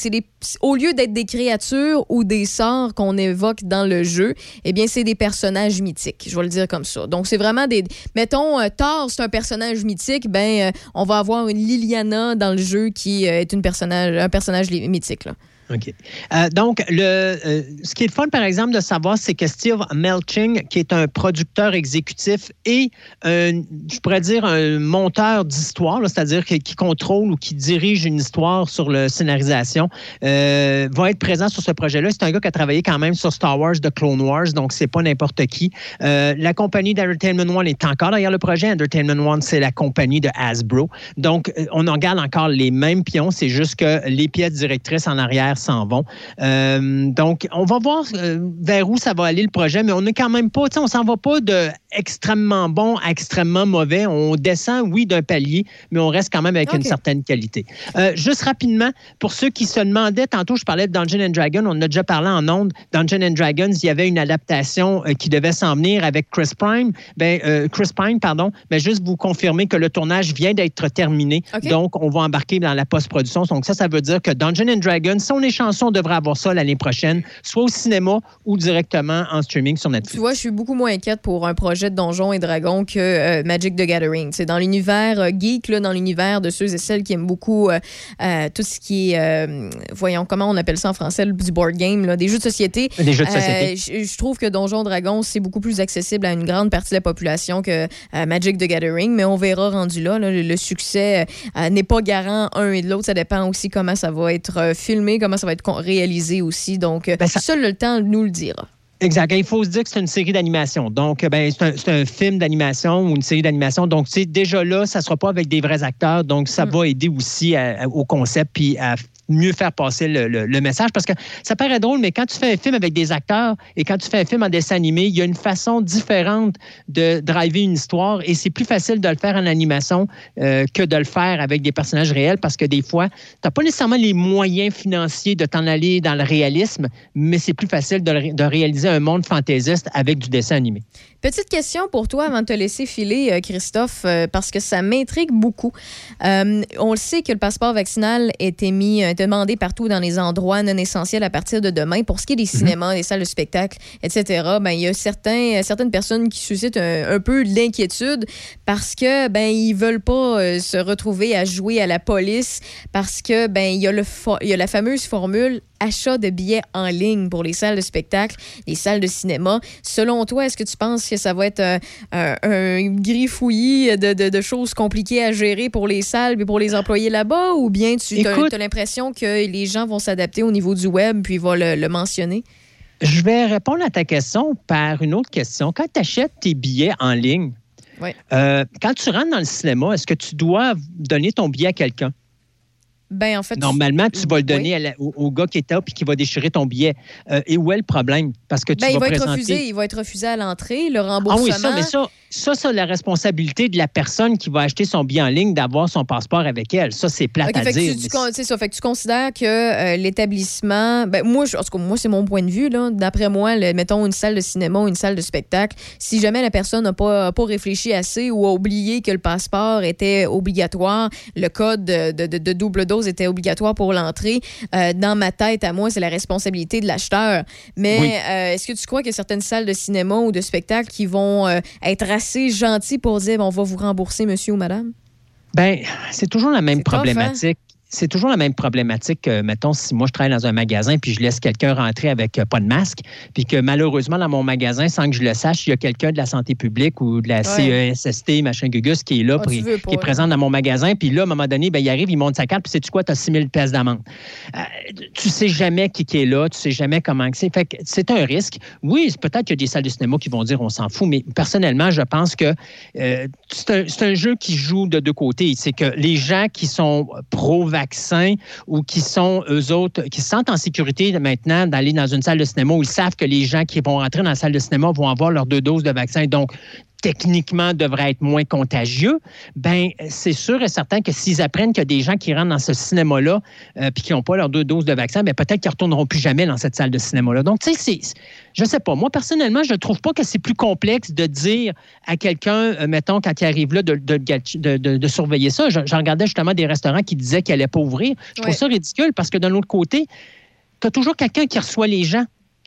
au lieu d'être des créatures ou des sorts qu'on évoque dans le jeu, eh bien, c'est des personnages mythiques. Je vais le dire comme ça. Donc, c'est vraiment des. Mettons, euh, Thor, c'est un personnage mythique. Ben, on va avoir une Liliana dans le jeu qui est une personnage, un personnage mythique. Là. OK. Euh, donc, le, euh, ce qui est le fun, par exemple, de savoir, c'est que Steve Melching, qui est un producteur exécutif et, je pourrais dire, un monteur d'histoire, c'est-à-dire qui, qui contrôle ou qui dirige une histoire sur la scénarisation, euh, va être présent sur ce projet-là. C'est un gars qui a travaillé quand même sur Star Wars, The Clone Wars, donc c'est pas n'importe qui. La compagnie d'Entertainment One est encore derrière le projet. Entertainment One, c'est la compagnie de Hasbro. Donc, on en garde encore les mêmes pions, c'est juste que les pièces directrices en arrière s'en vont. Euh, donc, on va voir euh, vers où ça va aller le projet, mais on n'est quand même pas, tu sais, on s'en va pas de extrêmement bon à extrêmement mauvais. On descend, oui, d'un palier, mais on reste quand même avec une certaine qualité. Euh, juste rapidement, pour ceux qui se demandaient, tantôt je parlais de Dungeon and Dragon, on en a déjà parlé en ondes. Dungeon and Dragons, il y avait une adaptation qui devait s'en venir avec Chris Prime, ben, euh, Chris Pine, pardon, mais juste vous confirmer que le tournage vient d'être terminé. Donc, on va embarquer dans la post-production. Donc, ça, ça veut dire que Dungeon and Dragons, si on est chanceux, on devrait avoir ça l'année prochaine, soit au cinéma ou directement en streaming sur Netflix. Tu vois, je suis beaucoup moins inquiète pour un projet de Donjons et Dragons que euh, Magic the Gathering. C'est dans l'univers euh, geek, là, dans l'univers de ceux et celles qui aiment beaucoup euh, tout ce qui est, voyons, comment on appelle ça en français, du board game, là, des jeux de société. Des jeux de société. Je, je trouve que Donjons et Dragons, c'est beaucoup plus accessible à une grande partie de la population que Magic the Gathering, mais on verra rendu là. là, le, le succès n'est pas garant un et de l'autre. Ça dépend aussi comment ça va être filmé, comment ça va être réalisé aussi. Donc, euh, seul le temps nous le dira. Exact. Il faut se dire que c'est une série d'animation. Donc, ben, c'est un, film d'animation ou une série d'animation. Donc, tu sais, déjà là, ça ne sera pas avec des vrais acteurs. Donc, ça va aider aussi à- à- au concept puis à mieux faire passer le, message. Parce que ça paraît drôle, mais quand tu fais un film avec des acteurs et quand tu fais un film en dessin animé, il y a une façon différente de driver une histoire et c'est plus facile de le faire en animation euh, que de le faire avec des personnages réels parce que des fois, tu n'as pas nécessairement les moyens financiers de t'en aller dans le réalisme, mais c'est plus facile de, de réaliser un monde fantaisiste avec du dessin animé. Petite question pour toi avant de te laisser filer, euh, Christophe, euh, parce que ça m'intrigue beaucoup. Euh, on le sait que le passeport vaccinal est émis, est demandé partout dans les endroits non essentiels à partir de demain. Pour ce qui est des cinémas, des salles de spectacle, etc., ben, il y a certains, certaines personnes qui suscitent un, un peu l'inquiétude parce que ben ils veulent pas se retrouver à jouer à la police parce que ben il y a le il y a la fameuse formule achat de billets en ligne pour les salles de spectacle, les salles de cinéma. Selon toi, est-ce que tu penses que ça va être un, un, un griffouillis de, de- de choses compliquées à gérer pour les salles et pour les employés là-bas? Ou bien tu as, l'impression que les gens vont s'adapter au niveau du web puis vont le, le mentionner? Je vais répondre à ta question par une autre question. Quand tu achètes tes billets en ligne, Euh, quand tu rentres dans le cinéma, est-ce que tu dois donner ton billet à quelqu'un? Ben, en fait. Normalement, tu vas le donner à la- au, au gars qui est là puis qui va déchirer ton billet. Euh, et où est le problème? Parce que tu Ben, vas il va être refusé, il va être refusé à l'entrée, le Ah remboursement. oui, ça, mais ça, ça, c'est la responsabilité de la personne qui va acheter son billet en ligne d'avoir son passeport avec elle. Ça, c'est plate à fait dire. tu, tu mais con- c'est ça, fait que tu considères que euh, l'établissement, ben moi, je- en tout cas, moi c'est mon point de vue. D'après moi, le- mettons une salle de cinéma ou une salle de spectacle, si jamais la personne n'a pas, pas réfléchi assez ou a oublié que le passeport était obligatoire, le code de, de- de- de double dose était obligatoire pour l'entrée, euh, dans ma tête à moi, c'est la responsabilité de l'acheteur. Mais Oui. euh, est-ce que tu crois qu'il y a certaines salles de cinéma ou de spectacle qui vont euh, être assez gentils pour dire, on va vous rembourser, monsieur ou madame? Ben, c'est toujours la même hein? problématique. C'est toujours la même problématique que, mettons, si moi je travaille dans un magasin puis je laisse quelqu'un rentrer avec euh, pas de masque, puis que malheureusement dans mon magasin, sans que je le sache, il y a quelqu'un de la santé publique ou de la Ouais. CESST, machin gugus, qui est là, Ah, qui est présent dans mon magasin, puis là, à un moment donné, ben, il arrive, il monte sa carte, puis sais-tu quoi, tu as 6 000 pièces d'amende? Euh, tu sais jamais qui, qui est là, tu sais jamais comment que c'est. Fait que c'est un risque. Oui, peut-être qu'il y a des salles de cinéma qui vont dire on s'en fout, mais personnellement, je pense que euh, c'est un, un jeu qui joue de deux côtés. C'est que les gens qui sont pro-vaccin ou qui sont, eux autres, qui se sentent en sécurité maintenant d'aller dans une salle de cinéma où ils savent que les gens qui vont rentrer dans la salle de cinéma vont avoir leurs deux doses de vaccin. Donc, techniquement devraient être moins contagieux, ben c'est sûr et certain que s'ils apprennent qu'il y a des gens qui rentrent dans ce cinéma-là euh, puis qui n'ont pas leurs deux doses de vaccin, ben peut-être qu'ils ne retourneront plus jamais dans cette salle de cinéma-là. Donc, tu sais, je sais pas. Moi, personnellement, je ne trouve pas que c'est plus complexe de dire à quelqu'un, euh, mettons, quand il arrive là, de, de, de- de- de surveiller ça. Je, je regardais justement des restaurants qui disaient qu'ils n'allaient pas ouvrir. Je trouve Ouais. ça ridicule parce que d'un autre côté, tu as toujours quelqu'un qui reçoit les gens.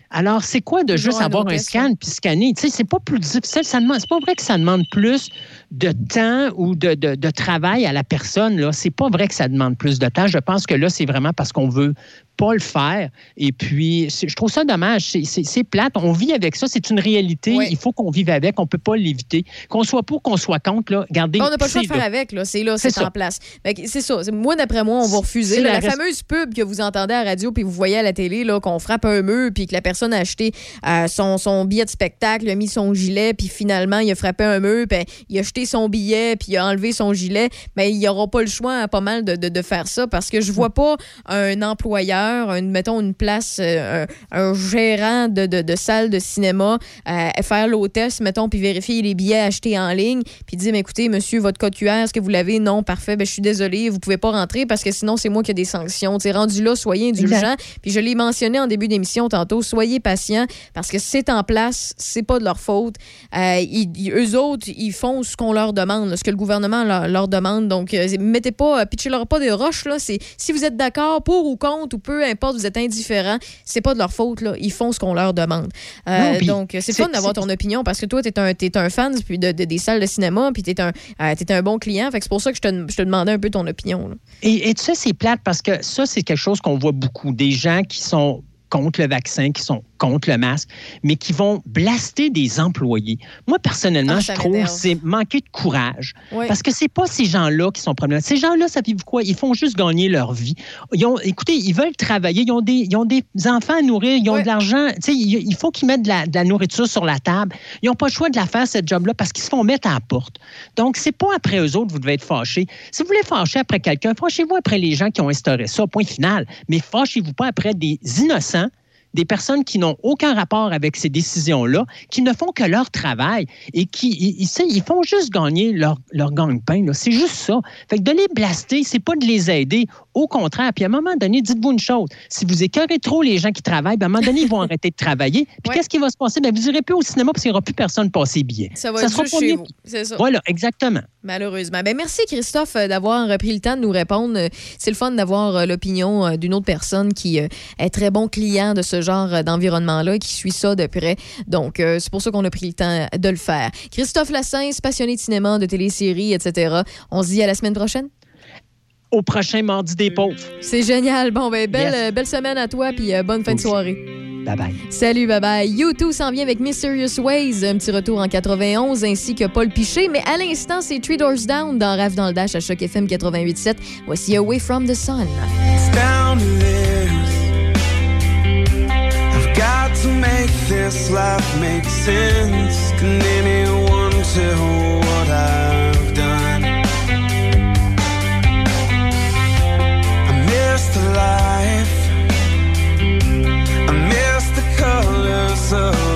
Alors, c'est quoi de juste avoir un scan puis scanner? Tu sais, c'est pas plus difficile. Ça demande, c'est pas vrai que ça demande plus de temps ou de, de- de travail à la personne. Là. C'est pas vrai que ça demande plus de temps. Je pense que là, c'est vraiment parce qu'on veut pas le faire. Et puis, je trouve ça dommage. C'est- plate. On vit avec ça. C'est une réalité. Il faut qu'on vive avec. On peut pas l'éviter. Qu'on soit pour, qu'on soit contre, là, regardez. On n'a pas le choix de faire là. avec, là. C'est là, C'est en place. C'est ça. Moi, d'après moi, on va refuser. là, la fameuse pub que vous entendez à la radio puis vous voyez à la télé, là, qu'on frappe un mur puis que la personne a acheté euh, son, son billet de spectacle, il a mis son gilet puis finalement, il a frappé un mur puis il a jeté son billet puis il a enlevé son gilet. Mais il n'y aura pas le choix, hein, pas mal, de, de- de faire ça parce que je vois pas un employeur, une, mettons, une place, euh, un, un gérant de, salle de cinéma euh, faire l'hôtesse, mettons, puis vérifier les billets achetés en ligne, puis dire, mais écoutez, monsieur, votre code QR, est-ce que vous l'avez? Non, parfait, ben, je suis désolé, vous pouvez pas rentrer parce que sinon, c'est moi qui ai des sanctions. Tu sais, rendu là, soyez indulgents. Exact. Puis je l'ai mentionné en début d'émission tantôt, soyez patients parce que c'est en place, c'est pas de leur faute. Euh, ils- eux autres, ils font ce qu'on leur demande, ce que le gouvernement leur, leur demande. Donc, euh, mettez pas, euh, pitchez-leur pas des roches, là. Si vous êtes d'accord, pour ou contre, ou peu importe, vous êtes indifférent, c'est pas de leur faute, là. Ils font ce qu'on leur demande. Euh, Non, donc, c'est fun d'avoir ton opinion parce que toi, t'es un, t'es un fan puis de, de- des salles de cinéma, puis t'es un, euh, t'es un bon client. Fait c'est pour ça que je te, je te demandais un peu ton opinion. là. Et, et tu sais, c'est plate parce que ça, c'est quelque chose qu'on voit beaucoup. Des gens qui sont contre le vaccin, qui sont contre le masque, mais qui vont blaster des employés. Moi, personnellement, Ah, je trouve que c'est manquer de courage. Parce que c'est pas ces gens-là qui sont problématiques. Ces gens-là, savez-vous quoi? Ils font juste gagner leur vie. Ils ont, écoutez, ils veulent travailler. Ils ont des, ils ont des enfants à nourrir. Ils ont de l'argent. Il faut qu'ils mettent de la, de la nourriture sur la table. Ils n'ont pas le choix de la faire, cette job-là, parce qu'ils se font mettre à la porte. Donc, c'est pas après eux autres que vous devez être fâchés. Si vous voulez fâcher après quelqu'un, fâchez-vous après les gens qui ont instauré ça, point final. Mais fâchez-vous pas après des innocents des personnes qui n'ont aucun rapport avec ces décisions-là, qui ne font que leur travail et qui, ils, ils- font juste gagner leur, leur gagne-pain. C'est juste ça. Fait que de les blaster, c'est pas de les aider. Au contraire. Puis à un moment donné, dites-vous une chose. Si vous écœurez trop les gens qui travaillent, ben, à un moment donné, ils vont arrêter de travailler. Puis qu'est-ce qui va se passer? Ben, vous irez plus au cinéma parce qu'il n'y aura plus personne passer billet. Ça va être sera chez vous. Ça. Voilà, exactement. Malheureusement. Ben, merci, Christophe, euh, d'avoir euh, pris le temps de nous répondre. Euh, C'est le fun d'avoir l'opinion d'une autre personne qui est très bon client de ce genre euh, d'environnement-là et qui suit ça de près. Donc, euh, c'est pour ça qu'on a pris le temps de le faire. Christophe Lassens, passionné de cinéma, de téléséries, etc. On se dit à la semaine prochaine. Au prochain Mardi des pauvres. C'est génial. Bon, ben, belle, Yes. belle semaine à toi, puis euh, bonne fin de soirée. Bye-bye. Salut, bye bye. U2 s'en vient avec Mysterious Ways, un petit retour en 91, ainsi que Paul Piché. Mais à l'instant, c'est Three Doors Down dans Rave dans le Dash à Choc FM 88.7. Voici Away from the Sun. It's down this life make sense? Can anyone tell what I've done? I miss the life, I miss the colors of.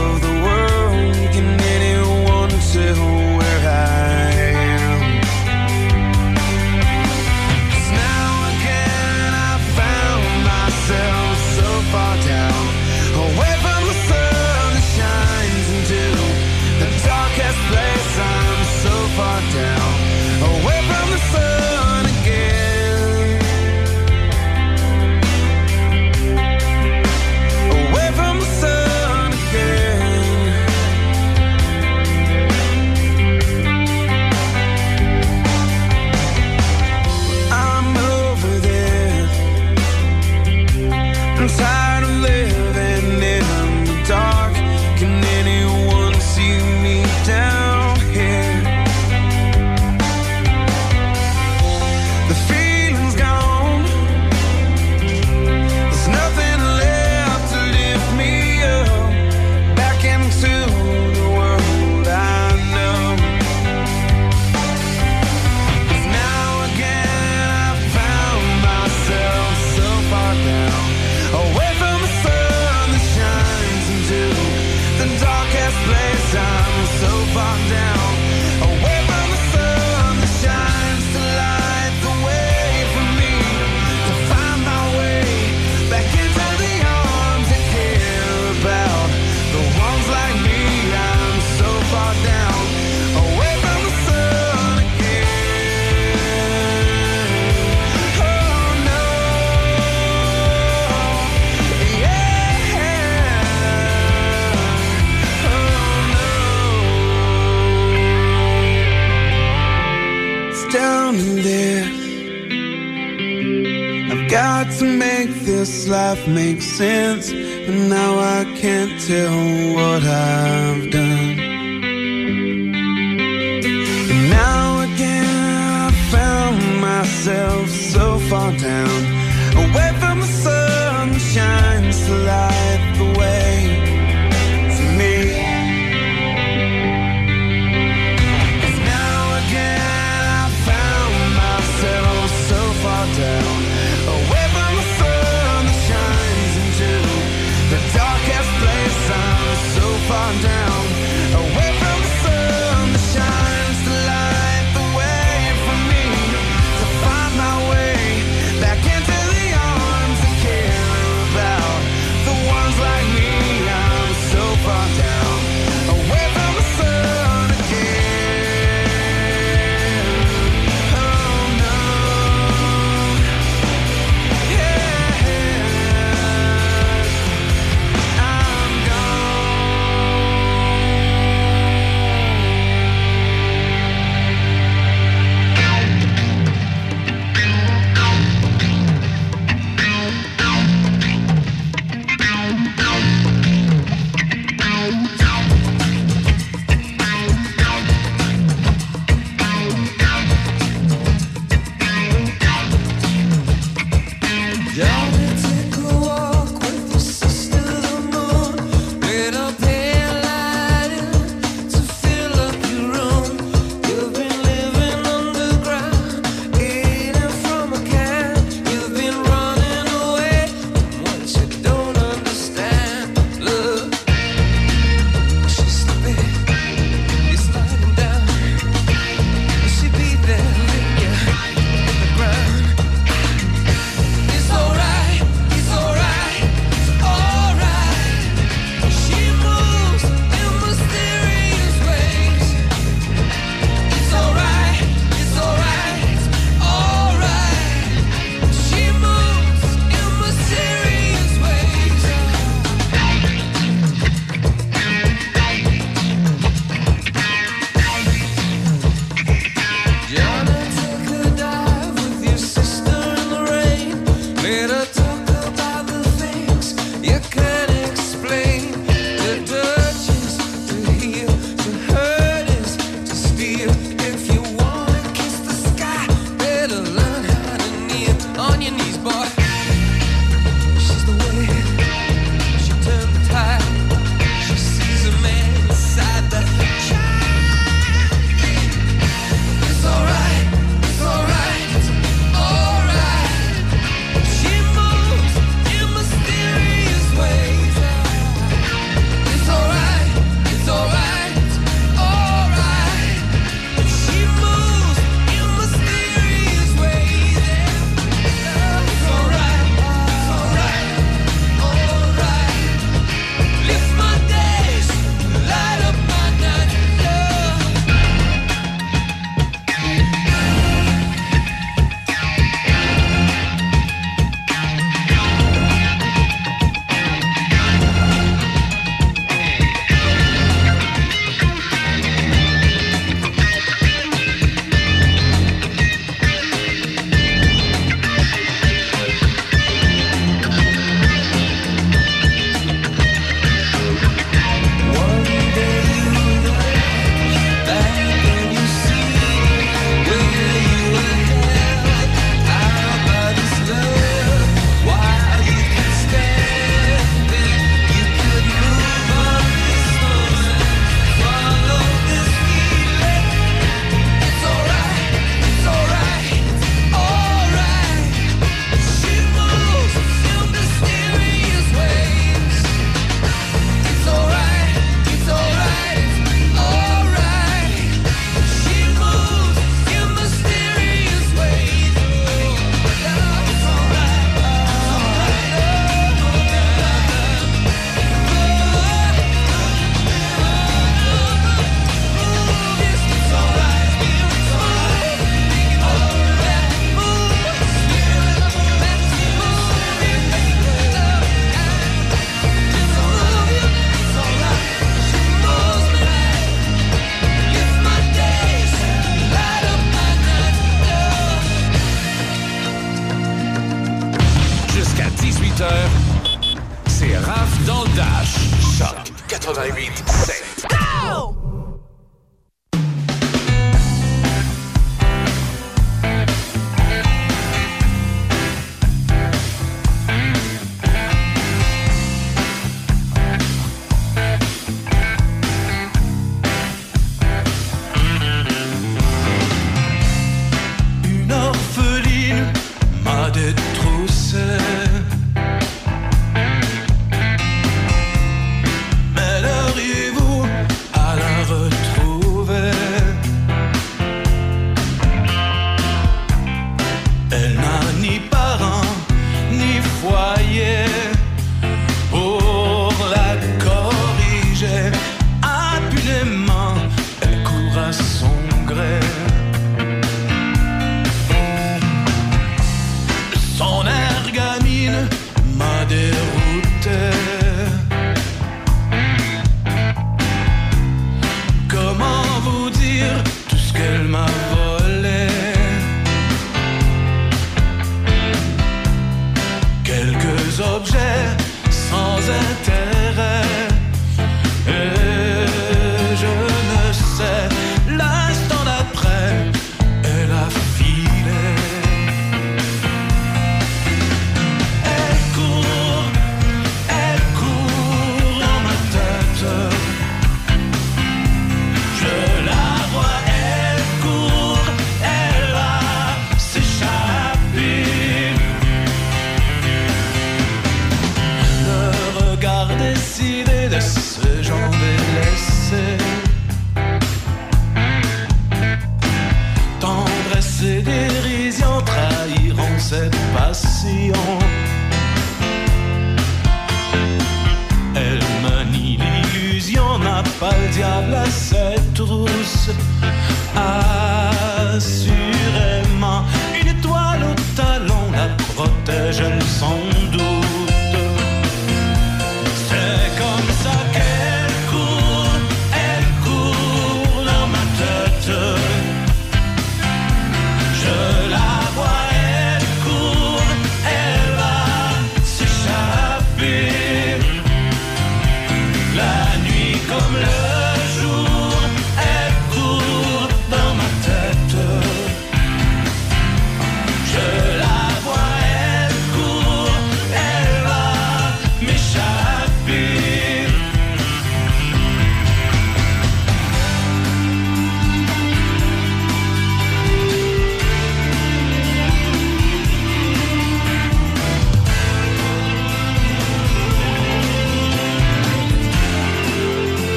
life makes sense, and now I can't tell what I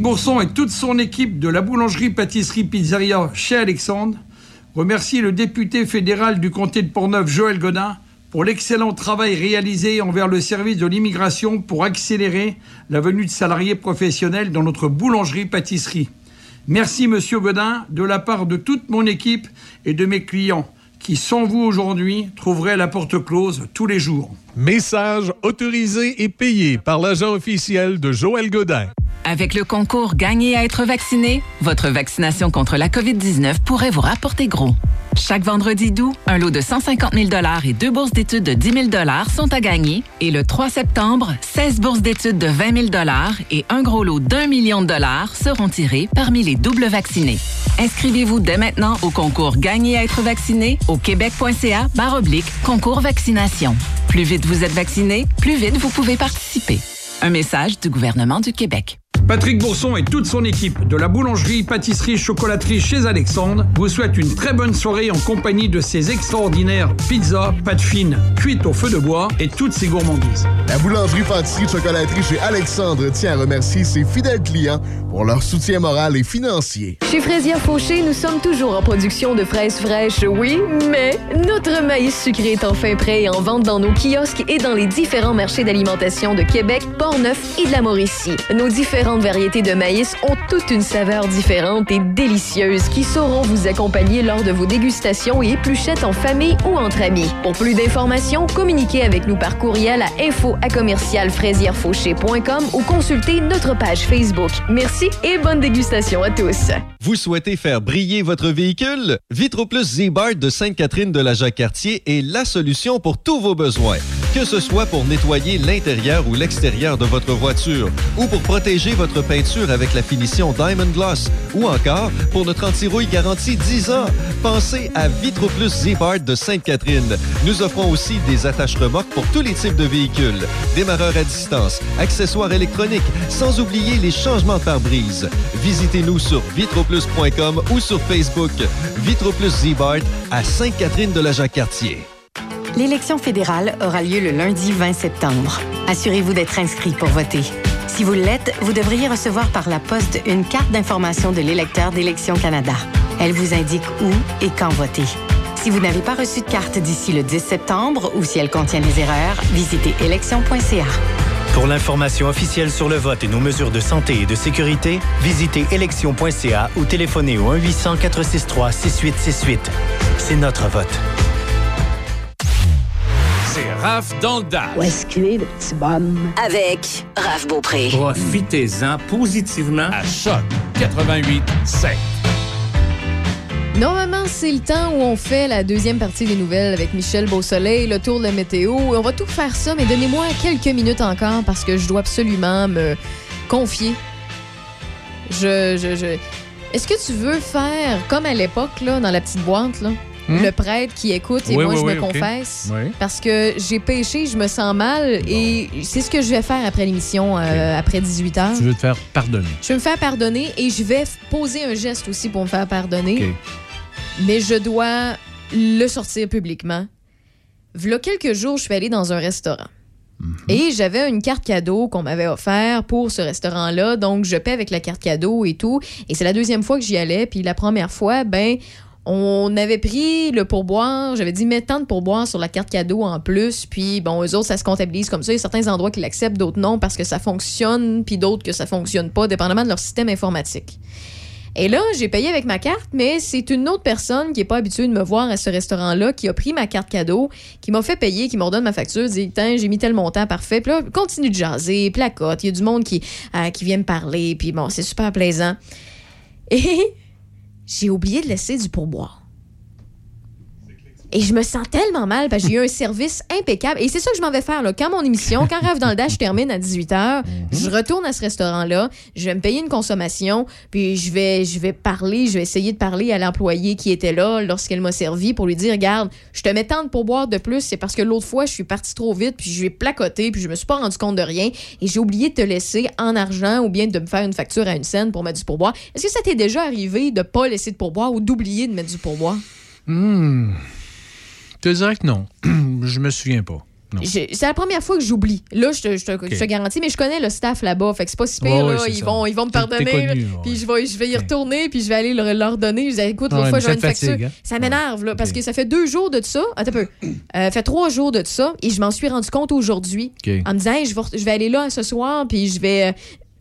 Bourson et toute son équipe de la boulangerie-pâtisserie-pizzeria chez Alexandre remercie le député fédéral du comté de Portneuf, Joël Godin, pour l'excellent travail réalisé envers le service de l'immigration pour accélérer la venue de salariés professionnels dans notre boulangerie-pâtisserie. Merci, monsieur Godin, de la part de toute mon équipe et de mes clients qui, sans vous aujourd'hui, trouveraient la porte close tous les jours. Message autorisé et payé par l'agent officiel de Joël Godin. Avec le concours Gagner à être vacciné, votre vaccination contre la COVID-19 pourrait vous rapporter gros. Chaque vendredi d'août, un lot de 150 000 et deux bourses d'études de 10 000 sont à gagner. Et le 3 septembre, 16 bourses d'études de 20 000 et un gros lot d'un million de dollars seront tirés parmi les doubles vaccinés. Inscrivez-vous dès maintenant au concours Gagner à être vacciné au québec.ca oblique concours vaccination. Plus vite vous êtes vacciné, plus vite vous pouvez participer. Un message du gouvernement du Québec. Patrick Bourson et toute son équipe de la boulangerie, pâtisserie, chocolaterie chez Alexandre vous souhaitent une très bonne soirée en compagnie de ces extraordinaires pizzas, pâtes fines, cuites au feu de bois et toutes ces gourmandises. La boulangerie, pâtisserie, chocolaterie chez Alexandre tient à remercier ses fidèles clients pour leur soutien moral et financier. Chez Fraisière Fauché, nous sommes toujours en production de fraises fraîches, oui, mais notre maïs sucré est enfin prêt et en vente dans nos kiosques et dans les différents marchés d'alimentation de Québec, Portneuf et de la Mauricie. Nos variétés de maïs ont toute une saveur différente et délicieuse qui sauront vous accompagner lors de vos dégustations et épluchettes en famille ou entre amis. Pour plus d'informations, communiquez avec nous par courriel à info ou consultez notre page Facebook. Merci et bonne dégustation à tous. Vous souhaitez faire briller votre véhicule? Vitroplus Z-Bart de Sainte-Catherine de la Jacques-Cartier est la solution pour tous vos besoins. Que ce soit pour nettoyer l'intérieur ou l'extérieur de votre voiture, ou pour protéger votre peinture avec la finition Diamond Gloss, ou encore pour notre anti-rouille garantie 10 ans, pensez à Vitroplus Z-Bart de Sainte-Catherine. Nous offrons aussi des attaches remorques pour tous les types de véhicules, démarreurs à distance, accessoires électroniques, sans oublier les changements de pare-brise. Visitez-nous sur vitroplus.com ou sur Facebook. Vitroplus Z-Bart à Sainte-Catherine de la Jacques-Cartier. L'élection fédérale aura lieu le lundi 20 septembre. Assurez-vous d'être inscrit pour voter. Si vous l'êtes, vous devriez recevoir par la poste une carte d'information de l'électeur d'Élections Canada. Elle vous indique où et quand voter. Si vous n'avez pas reçu de carte d'ici le 10 septembre ou si elle contient des erreurs, visitez élection.ca. Pour l'information officielle sur le vote et nos mesures de santé et de sécurité, visitez élection.ca ou téléphonez au 1-800-463-6868. C'est notre vote. Raph dans le Dash. Où est-ce qu'il est, le petit bonhomme? Avec Raph Beaupré. Profitez-en positivement à Choc 88 5. Normalement, c'est le temps où on fait la deuxième partie des nouvelles avec Michel Beausoleil, le tour de la météo. On va tout faire ça, mais donnez-moi quelques minutes encore parce que je dois absolument me confier. Je, je, je... Est-ce que tu veux faire comme à l'époque, là, dans la petite boîte, là? Hmm? Le prêtre qui écoute et Oui, moi oui, je me confesse Oui. parce que j'ai péché, je me sens mal et c'est ce que je vais faire après l'émission, euh, après 18 heures. Tu veux te faire pardonner. Je vais me faire pardonner et je vais poser un geste aussi pour me faire pardonner. Mais je dois le sortir publiquement. V'là quelques jours, je suis allée dans un restaurant. Et j'avais une carte cadeau qu'on m'avait offert pour ce restaurant-là. Donc, je paie avec la carte cadeau et tout. Et c'est la deuxième fois que j'y allais. Puis la première fois, ben, on avait pris le pourboire. J'avais dit, mets tant de pourboire sur la carte cadeau en plus. Puis, bon, eux autres, ça se comptabilise comme ça. Il y a certains endroits qui l'acceptent, d'autres non, parce que ça fonctionne, puis d'autres que ça fonctionne pas, dépendamment de leur système informatique. Et là, j'ai payé avec ma carte, mais c'est une autre personne qui n'est pas habituée de me voir à ce restaurant-là, qui a pris ma carte cadeau, qui m'a fait payer, qui m'ordonne ma facture, dit Tiens, j'ai mis tel montant, parfait. Puis là, continue de jaser, placote. Il y a du monde qui, euh, qui vient me parler, puis bon, c'est super plaisant. Et j'ai oublié de laisser du pourboire. Et je me sens tellement mal parce que j'ai eu un service impeccable. Et c'est ça que je m'en vais faire. Là. Quand mon émission, quand Rêve dans le Dash termine à 18h, je retourne à ce restaurant-là, je vais me payer une consommation, puis je vais, je vais parler, je vais essayer de parler à l'employé qui était là lorsqu'elle m'a servi pour lui dire Regarde, je te mets tant de pourboire de plus, c'est parce que l'autre fois, je suis partie trop vite, puis je vais placoter, puis je me suis pas rendu compte de rien, et j'ai oublié de te laisser en argent ou bien de me faire une facture à une scène pour mettre du pourboire. Est-ce que ça t'est déjà arrivé de pas laisser de pourboire ou d'oublier de mettre du pourboire? Hmm. Je te dirais que non. je me souviens pas. C'est la première fois que j'oublie. Là, je te, je te- je te garantis, mais je connais le staff là-bas. Fait que c'est pas si pire. Ouais, ouais, là. ils, ça. vont, ils vont me pardonner. connu, ouais. Puis je vais, je vais y retourner, puis je vais aller leur, leur donner. Je dis, écoute, l'autre Ouais, fois, ça une te facture. fatigue, hein? Ça m'énerve, là, parce que ça fait deux jours de ça. Attends un peu. Euh, fait trois jours de ça, et je m'en suis rendu compte aujourd'hui. En me disant, Hey, je, vais, je vais aller là ce soir, puis je vais, euh,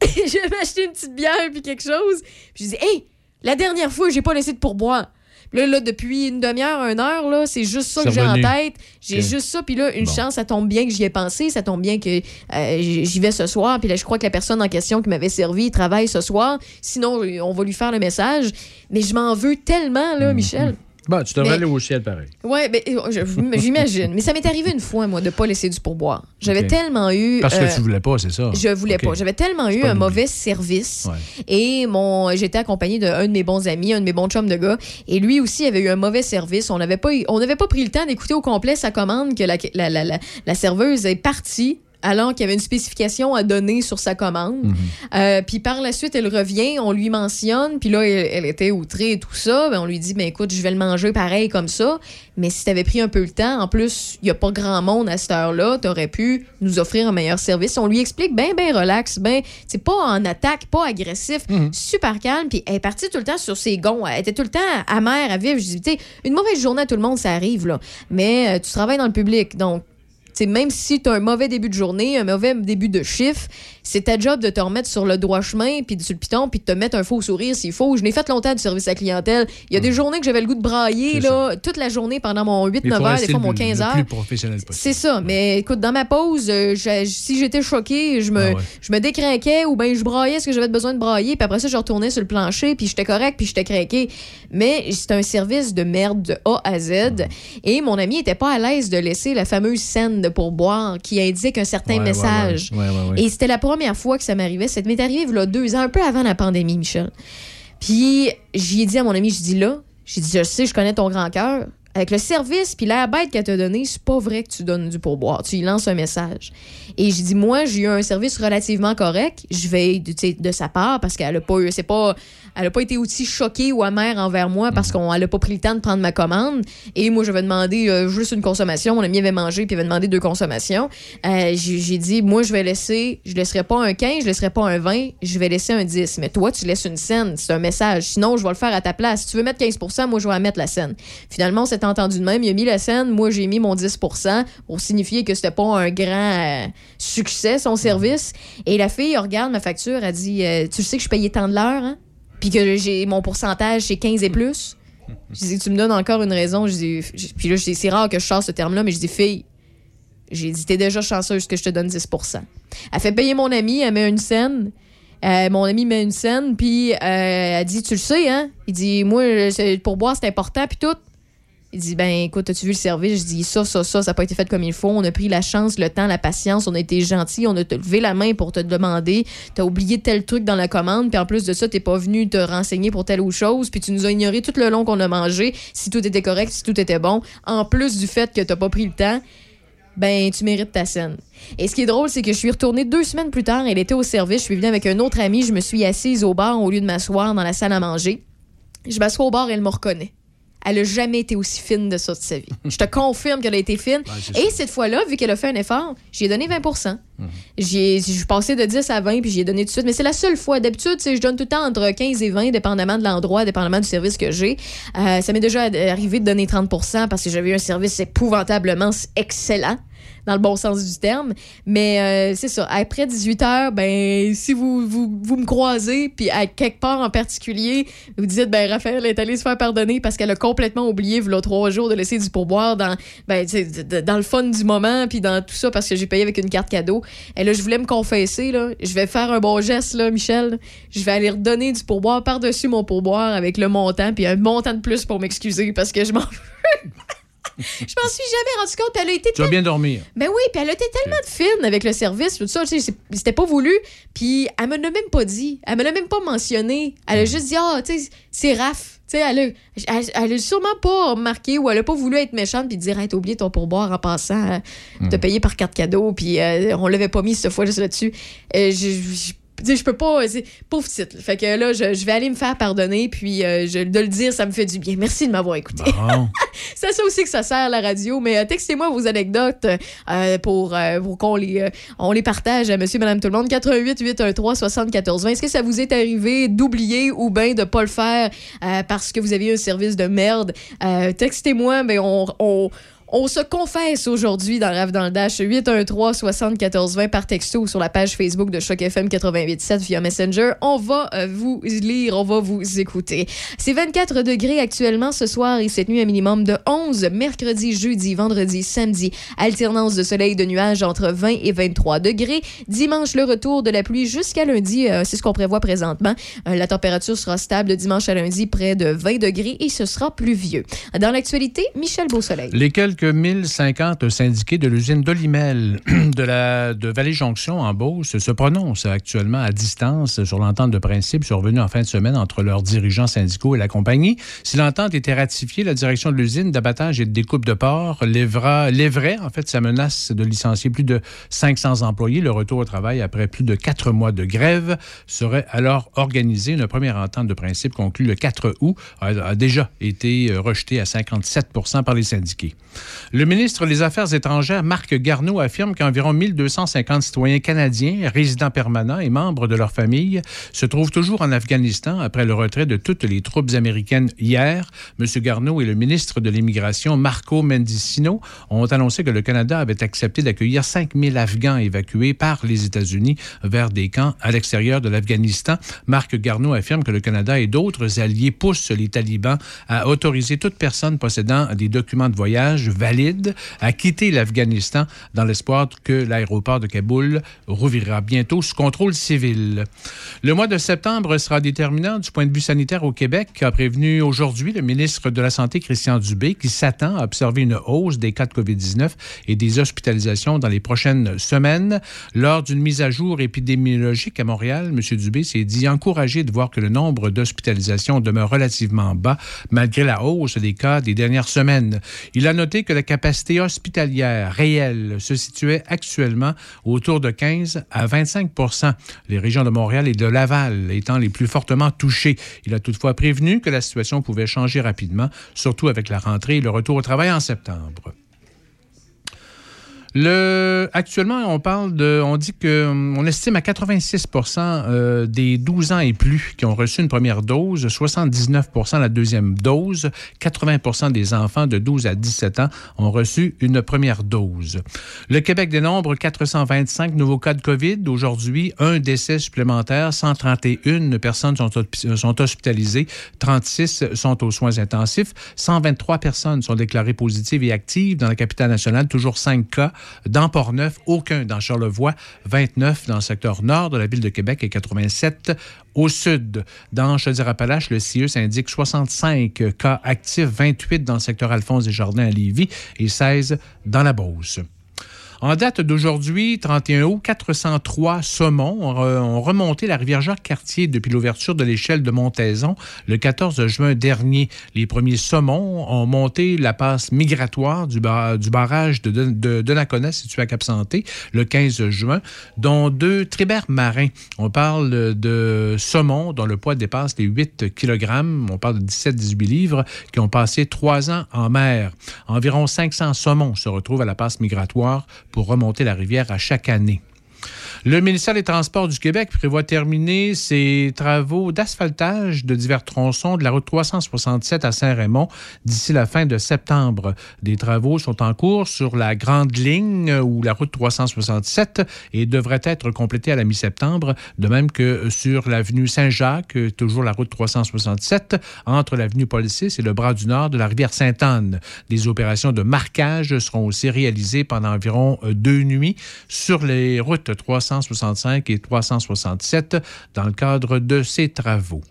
je vais m'acheter une petite bière, puis quelque chose. Puis je dis, hey, la dernière fois, j'ai pas laissé de pourboire. Là, là, depuis une demi-heure, une heure, là, c'est juste ça que j'ai en tête. J'ai juste ça. Puis là, une Bon. chance, ça tombe bien que j'y ai pensé. Ça tombe bien que euh, j'y vais ce soir. Puis là, je crois que la personne en question qui m'avait servi travaille ce soir. Sinon, euh, on va lui faire le message. Mais je m'en veux tellement, là, Michel. Bon, tu devrais Mais- aller au ciel pareil. Ouais, ben, euh, j'imagine. Mais ça m'est arrivé une fois, moi, de pas laisser du pourboire. J'avais tellement eu. Parce que euh, tu voulais pas, c'est ça? Je voulais pas. J'avais tellement eu un mauvais service. Ouais. Et mon, j'étais accompagnée d'un de mes bons amis, un de mes bons chums de gars. Et lui aussi avait eu un mauvais service. On n'avait pas, on n'avait pas pris le temps d'écouter au complet sa commande que la, la, la, la, la serveuse est partie. Alors qu'il y avait une spécification à donner sur sa commande. Mhm. Euh, puis par la suite, elle revient, on lui mentionne, puis là, elle, elle était outrée et tout ça. Ben, on lui dit, ben écoute, je vais le manger pareil comme ça. Mais si t'avais pris un peu le temps, en plus, il n'y a pas grand monde à cette heure-là, t'aurais pu nous offrir un meilleur service. On lui explique bien, bien relax, ben, c'est pas en attaque, pas agressif, super calme. Puis elle est partie tout le temps sur ses gonds. Elle était tout le temps amère à vivre. Je dis, tu sais, une mauvaise journée à tout le monde, ça arrive, là. Mais euh, tu travailles dans le public, donc T'sais, même si tu un mauvais début de journée, un mauvais début de chiffre, c'est ta job de te remettre sur le droit chemin, puis sur le piton, puis de te mettre un faux sourire s'il faut. Je n'ai fait longtemps du service à la clientèle. Il y a des journées que j'avais le goût de brailler C'est là, toute la journée pendant mon 8-9 Il faut heures, des fois mon 15 le heures. C'est ça. Mais écoute, dans ma pause, euh, je- si j'étais choquée, je me, Ah ouais. je me décrinquais ou bien je braillais ce que j'avais besoin de brailler. Puis après ça, je retournais sur le plancher, puis j'étais correct, puis j'étais craqué. Mais c'était un service de merde de A à Z. Et mon ami était pas à l'aise de laisser la fameuse scène de pourboire qui indique un certain message. Et c'était la première fois que ça m'arrivait. Ça m'est arrivé il y deux ans, un peu avant la pandémie, Michel. Puis j'y ai dit à mon ami, je dis là, j'ai dit, je sais, je connais ton grand cœur. Avec le service puis l'air bête qu'elle t'a donné, c'est pas vrai que tu donnes du pourboire. Tu lui lances un message. Et j'ai dit, moi, j'ai eu un service relativement correct. Je vais sais, de sa part parce qu'elle a pas eu, c'est pas, elle a pas été aussi choquée ou amère envers moi parce qu'on elle a pas pris le temps de prendre ma commande. Et moi, j'avais demandé euh, juste une consommation. Mon ami avait mangé puis avait demandé deux consommations. Euh, j'ai dit, moi, je vais laisser, je laisserai pas un 15, je laisserai pas un 20, je vais laisser un 10. Mais toi, tu laisses une scène, c'est un message. Sinon, je vais le faire à ta place. Si tu veux mettre 15% moi, je vais mettre la scène. Finalement, on s'est entendu de même. Il a mis la scène, moi, j'ai mis mon 10% pour signifier que c'était pas un grand euh, succès, son service. Et la fille regarde ma facture, elle dit, tu sais que je payais tant de l'heure, hein? Puis que j'ai mon pourcentage, c'est 15 et plus. Je dis, tu me donnes encore une raison. Puis là, c'est rare que je sorte ce terme-là, mais je dis, fille, j'ai dit, t'es déjà chanceuse que je te donne 10% Elle fait payer mon ami, elle met une scène. Euh, mon ami met une scène, puis euh, elle dit, tu le sais, hein? Il dit, moi, pour boire, c'est important, puis tout. Il dit, ben écoute, as-tu vu le service? Je dis, ça, ça, ça, ça n'a pas été fait comme il faut. On a pris la chance, le temps, la patience, on a été gentil, on a levé la main pour te demander. T'as oublié tel truc dans la commande, puis en plus de ça, t'es pas venu te renseigner pour telle ou chose, puis tu nous as ignoré tout le long qu'on a mangé, si tout était correct, si tout était bon. En plus du fait que t'as pas pris le temps, ben tu mérites ta scène. Et ce qui est drôle, c'est que je suis retournée deux semaines plus tard, elle était au service, je suis venue avec un autre ami, je me suis assise au bar au lieu de m'asseoir dans la salle à manger. Je m'assois au bar, elle me reconnaît. Elle a jamais été aussi fine de ça de sa vie. Je te confirme qu'elle a été fine. Et cette fois-là, vu qu'elle a fait un effort, j'y ai donné 20% J'ai- Je suis passée de 10 à 20 puis j'y ai donné tout de suite. Mais c'est la seule fois. D'habitude, je donne tout le temps entre 15 et 20, dépendamment de l'endroit, dépendamment du service que j'ai. Euh, ça m'est déjà arrivé de donner 30 parce que j'avais eu un service épouvantablement excellent dans le bon sens du terme. Mais euh, c'est ça. Après 18 heures, ben, si vous, vous, vous me croisez, puis à quelque part en particulier, vous dites, ben, Raphaël est allée se faire pardonner parce qu'elle a complètement oublié, voilà trois jours, de laisser du pourboire dans, ben, dans le fun du moment, puis dans tout ça, parce que j'ai payé avec une carte cadeau. Et là, je voulais me confesser, là. Je vais faire un bon geste, là, Michel. Je vais aller redonner du pourboire par-dessus mon pourboire avec le montant, puis un montant de plus pour m'excuser parce que je m'en. Je m'en suis jamais rendu compte. Elle a été Tu vas bien dormir. ben oui, puis elle a été tellement fine avec le service, tout ça, tu sais, c'est- c'était pas voulu. Puis elle me l'a même pas dit. Elle me l'a même pas mentionné. Elle a juste dit, ah, tu sais, c'est Raph. Tu sais, elle a, elle, elle a sûrement pas remarqué ou elle a pas voulu être méchante puis dire, hey, t'as oublié ton pourboire en passant, euh, t'as payé par carte cadeau, puis euh, on l'avait pas mis cette fois juste là-dessus. Euh, je, je- tu sais, je peux pas. Pauvre titre. Fait que là, je, je vais aller me faire pardonner, puis euh, je- de le dire, ça me fait du bien. Merci de m'avoir écouté. Bon. C'est ça aussi que ça sert la radio. Mais euh, textez-moi vos anecdotes euh, pour, pour qu'on les, on les partage à monsieur, madame, tout le monde. 88 813 74 20. Est-ce que ça vous est arrivé d'oublier ou bien de pas le faire parce que vous aviez un service de merde? Textez-moi, mais on, on, On se confesse aujourd'hui dans Rave dans le Dash 813-7420 par texto sur la page Facebook de Choc FM 88.7 via Messenger. On va euh, vous lire, on va vous écouter. C'est 24 degrés actuellement ce soir et cette nuit un minimum de 11. Mercredi, jeudi, vendredi, samedi, alternance de soleil de nuages entre 20 et 23 degrés. Dimanche, le retour de la pluie jusqu'à lundi, euh, c'est ce qu'on prévoit présentement. Euh, la température sera stable de dimanche à lundi, près de 20 degrés et ce sera pluvieux. Dans l'actualité, Michel Beausoleil. Les quelques 1050 syndiqués de l'usine d'Olimel de, la, de Vallée-Jonction en Beauce se prononcent actuellement à distance sur l'entente de principe survenue en fin de semaine entre leurs dirigeants syndicaux et la compagnie. Si l'entente était ratifiée, la direction de l'usine d'abattage et de découpe de porc lèvera, lèverait en fait sa menace de licencier plus de 500 employés. Le retour au travail après plus de quatre mois de grève serait alors organisé. Une première entente de principe conclue le 4 août a, déjà été rejetée à 57% par les syndiqués. Le ministre des Affaires étrangères, Marc Garneau, affirme qu'environ 1250 citoyens canadiens, résidents permanents et membres de leur famille se trouvent toujours en Afghanistan après le retrait de toutes les troupes américaines hier. M. Garneau et le ministre de l'Immigration, Marco Mendicino, ont annoncé que le Canada avait accepté d'accueillir 5000 Afghans évacués par les États-Unis vers des camps à l'extérieur de l'Afghanistan. Marc Garneau affirme que le Canada et d'autres alliés poussent les talibans à autoriser toute personne possédant des documents de voyage valides à quitter l'Afghanistan dans l'espoir que l'aéroport de Kaboul rouvrira bientôt sous contrôle civil. Le mois de septembre sera déterminant du point de vue sanitaire au Québec, a prévenu aujourd'hui le ministre de la Santé, Christian Dubé, qui s'attend à observer une hausse des cas de COVID-19 et des hospitalisations dans les prochaines semaines. Lors d'une mise à jour épidémiologique à Montréal, M. Dubé s'est dit encouragé de voir que le nombre d'hospitalisations demeure relativement bas malgré la hausse des cas des dernières semaines. Il a noté que la capacité hospitalière réelle se situait actuellement autour de 15 à 25 les régions de Montréal et de Laval étant les plus fortement touchées. Il a toutefois prévenu que la situation pouvait changer rapidement, surtout avec la rentrée et le retour au travail en septembre. Le, actuellement, on parle de, on dit que, on estime à 86% euh, des 12 ans et plus qui ont reçu une première dose, 79% la deuxième dose, 80% des enfants de 12 à 17 ans ont reçu une première dose. Le Québec dénombre 425 nouveaux cas de COVID. Aujourd'hui, un décès supplémentaire, 131 personnes sont, sont hospitalisées, 36 sont aux soins intensifs, 123 personnes sont déclarées positives et actives dans la capitale nationale, toujours 5 cas dans Port-Neuf, aucun dans Charlevoix, 29 dans le secteur nord de la ville de Québec et 87 au sud. Dans Chaudière-Appalaches, le CIUS indique 65 cas actifs, 28 dans le secteur Alphonse des Jardins à Lévis et 16 dans la Beauce. En date d'aujourd'hui, 31 août, 403 saumons ont remonté la rivière Jacques-Cartier depuis l'ouverture de l'échelle de Montaison le 14 juin dernier. Les premiers saumons ont monté la passe migratoire du, barrage de, de, situé à Cap-Santé, le 15 juin, dont deux tribères marins. On parle de saumons dont le poids dépasse les 8 kg. On parle de 17-18 livres qui ont passé trois ans en mer. Environ 500 saumons se retrouvent à la passe migratoire pour remonter la rivière à chaque année. Le ministère des Transports du Québec prévoit terminer ses travaux d'asphaltage de divers tronçons de la route 367 à Saint-Raymond d'ici la fin de septembre. Des travaux sont en cours sur la grande ligne ou la route 367 et devraient être complétés à la mi-septembre, de même que sur l'avenue Saint-Jacques, toujours la route 367, entre l'avenue Paul VI et le bras du nord de la rivière Sainte-Anne. Des opérations de marquage seront aussi réalisées pendant environ deux nuits sur les routes 367 365 et 367 dans le cadre de ces travaux.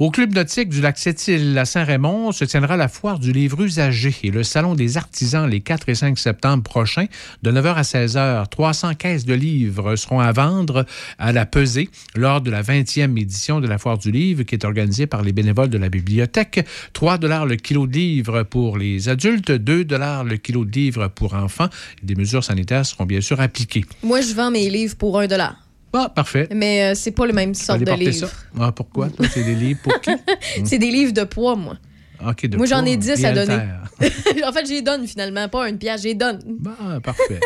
Au Club nautique du lac Sept-Îles à Saint-Raymond se tiendra la foire du livre usagé et le Salon des artisans les 4 et 5 septembre prochains de 9h à 16h. 300 caisses de livres seront à vendre à la pesée lors de la 20e édition de la foire du livre qui est organisée par les bénévoles de la bibliothèque. 3 dollars le kilo de livres pour les adultes, 2 dollars le kilo de livres pour enfants. Des mesures sanitaires seront bien sûr appliquées. Moi, je vends mes livres pour 1 dollar. Ah, parfait. Mais euh, c'est pas le même sorte de livre. Ah, pourquoi? Toi, c'est des livres pour qui? c'est des livres de poids, moi. De moi, j'en ai poids. 10 à donner. En fait, j'y donne finalement, pas une pièce, j'y donne. Bah, parfait.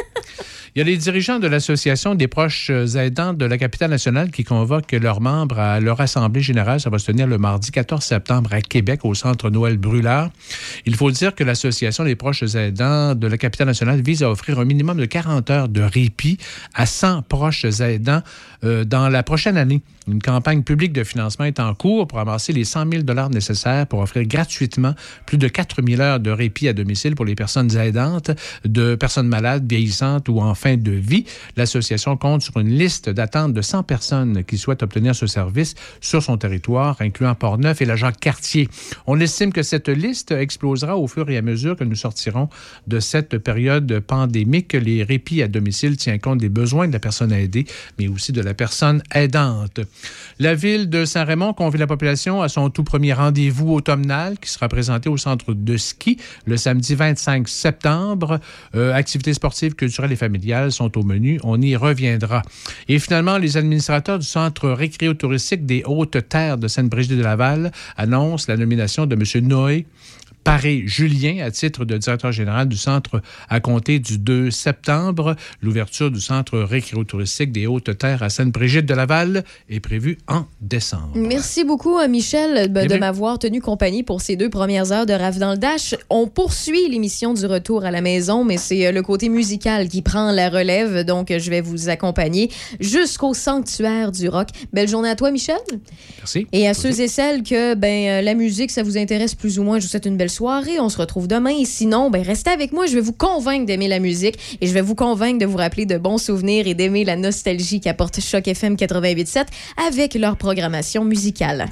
Il y a les dirigeants de l'Association des proches aidants de la capitale nationale qui convoquent leurs membres à leur assemblée générale. Ça va se tenir le mardi 14 septembre à Québec, au centre Noël Brûlard. Il faut dire que l'Association des proches aidants de la capitale nationale vise à offrir un minimum de 40 heures de répit à 100 proches aidants euh, dans la prochaine année. Une campagne publique de financement est en cours pour amasser les 100 000 nécessaires pour offrir gratuitement plus de 4 000 heures de répit à domicile pour les personnes aidantes, de personnes malades, vieillissantes ou en fin de vie. L'association compte sur une liste d'attente de 100 personnes qui souhaitent obtenir ce service sur son territoire, incluant Port-Neuf et la Jacques-Cartier. On estime que cette liste explosera au fur et à mesure que nous sortirons de cette période pandémique. Les répits à domicile tient compte des besoins de la personne aidée, mais aussi de la personne aidante. La ville de Saint-Raymond convie la population à son tout premier rendez-vous automnal qui sera présenté au centre de ski le samedi 25 septembre. Euh, activités sportives, culturelles et familiales sont au menu. On y reviendra. Et finalement, les administrateurs du centre récréo-touristique des Hautes-Terres de Sainte-Brigitte-de-Laval annoncent la nomination de M. Noé Paré-Julien à titre de directeur général du centre à compter du 2 septembre. L'ouverture du centre récréo-touristique des Hautes-Terres à Sainte-Brigitte-de-Laval est prévue en décembre. Merci beaucoup à Michel ben, de bien. m'avoir tenu compagnie pour ces deux premières heures de Rave dans le Dash. On poursuit l'émission du retour à la maison, mais c'est euh, le côté musical qui prend la relève, donc euh, je vais vous accompagner jusqu'au sanctuaire du rock. Belle journée à toi, Michel. Merci. Et à ceux et celles que ben, euh, la musique, ça vous intéresse plus ou moins, je vous souhaite une belle soirée. On se retrouve demain. Et sinon, ben, restez avec moi. Je vais vous convaincre d'aimer la musique et je vais vous convaincre de vous rappeler de bons souvenirs et d'aimer la nostalgie qu'apporte Choc FM 88.7 avec leur programmation musicale.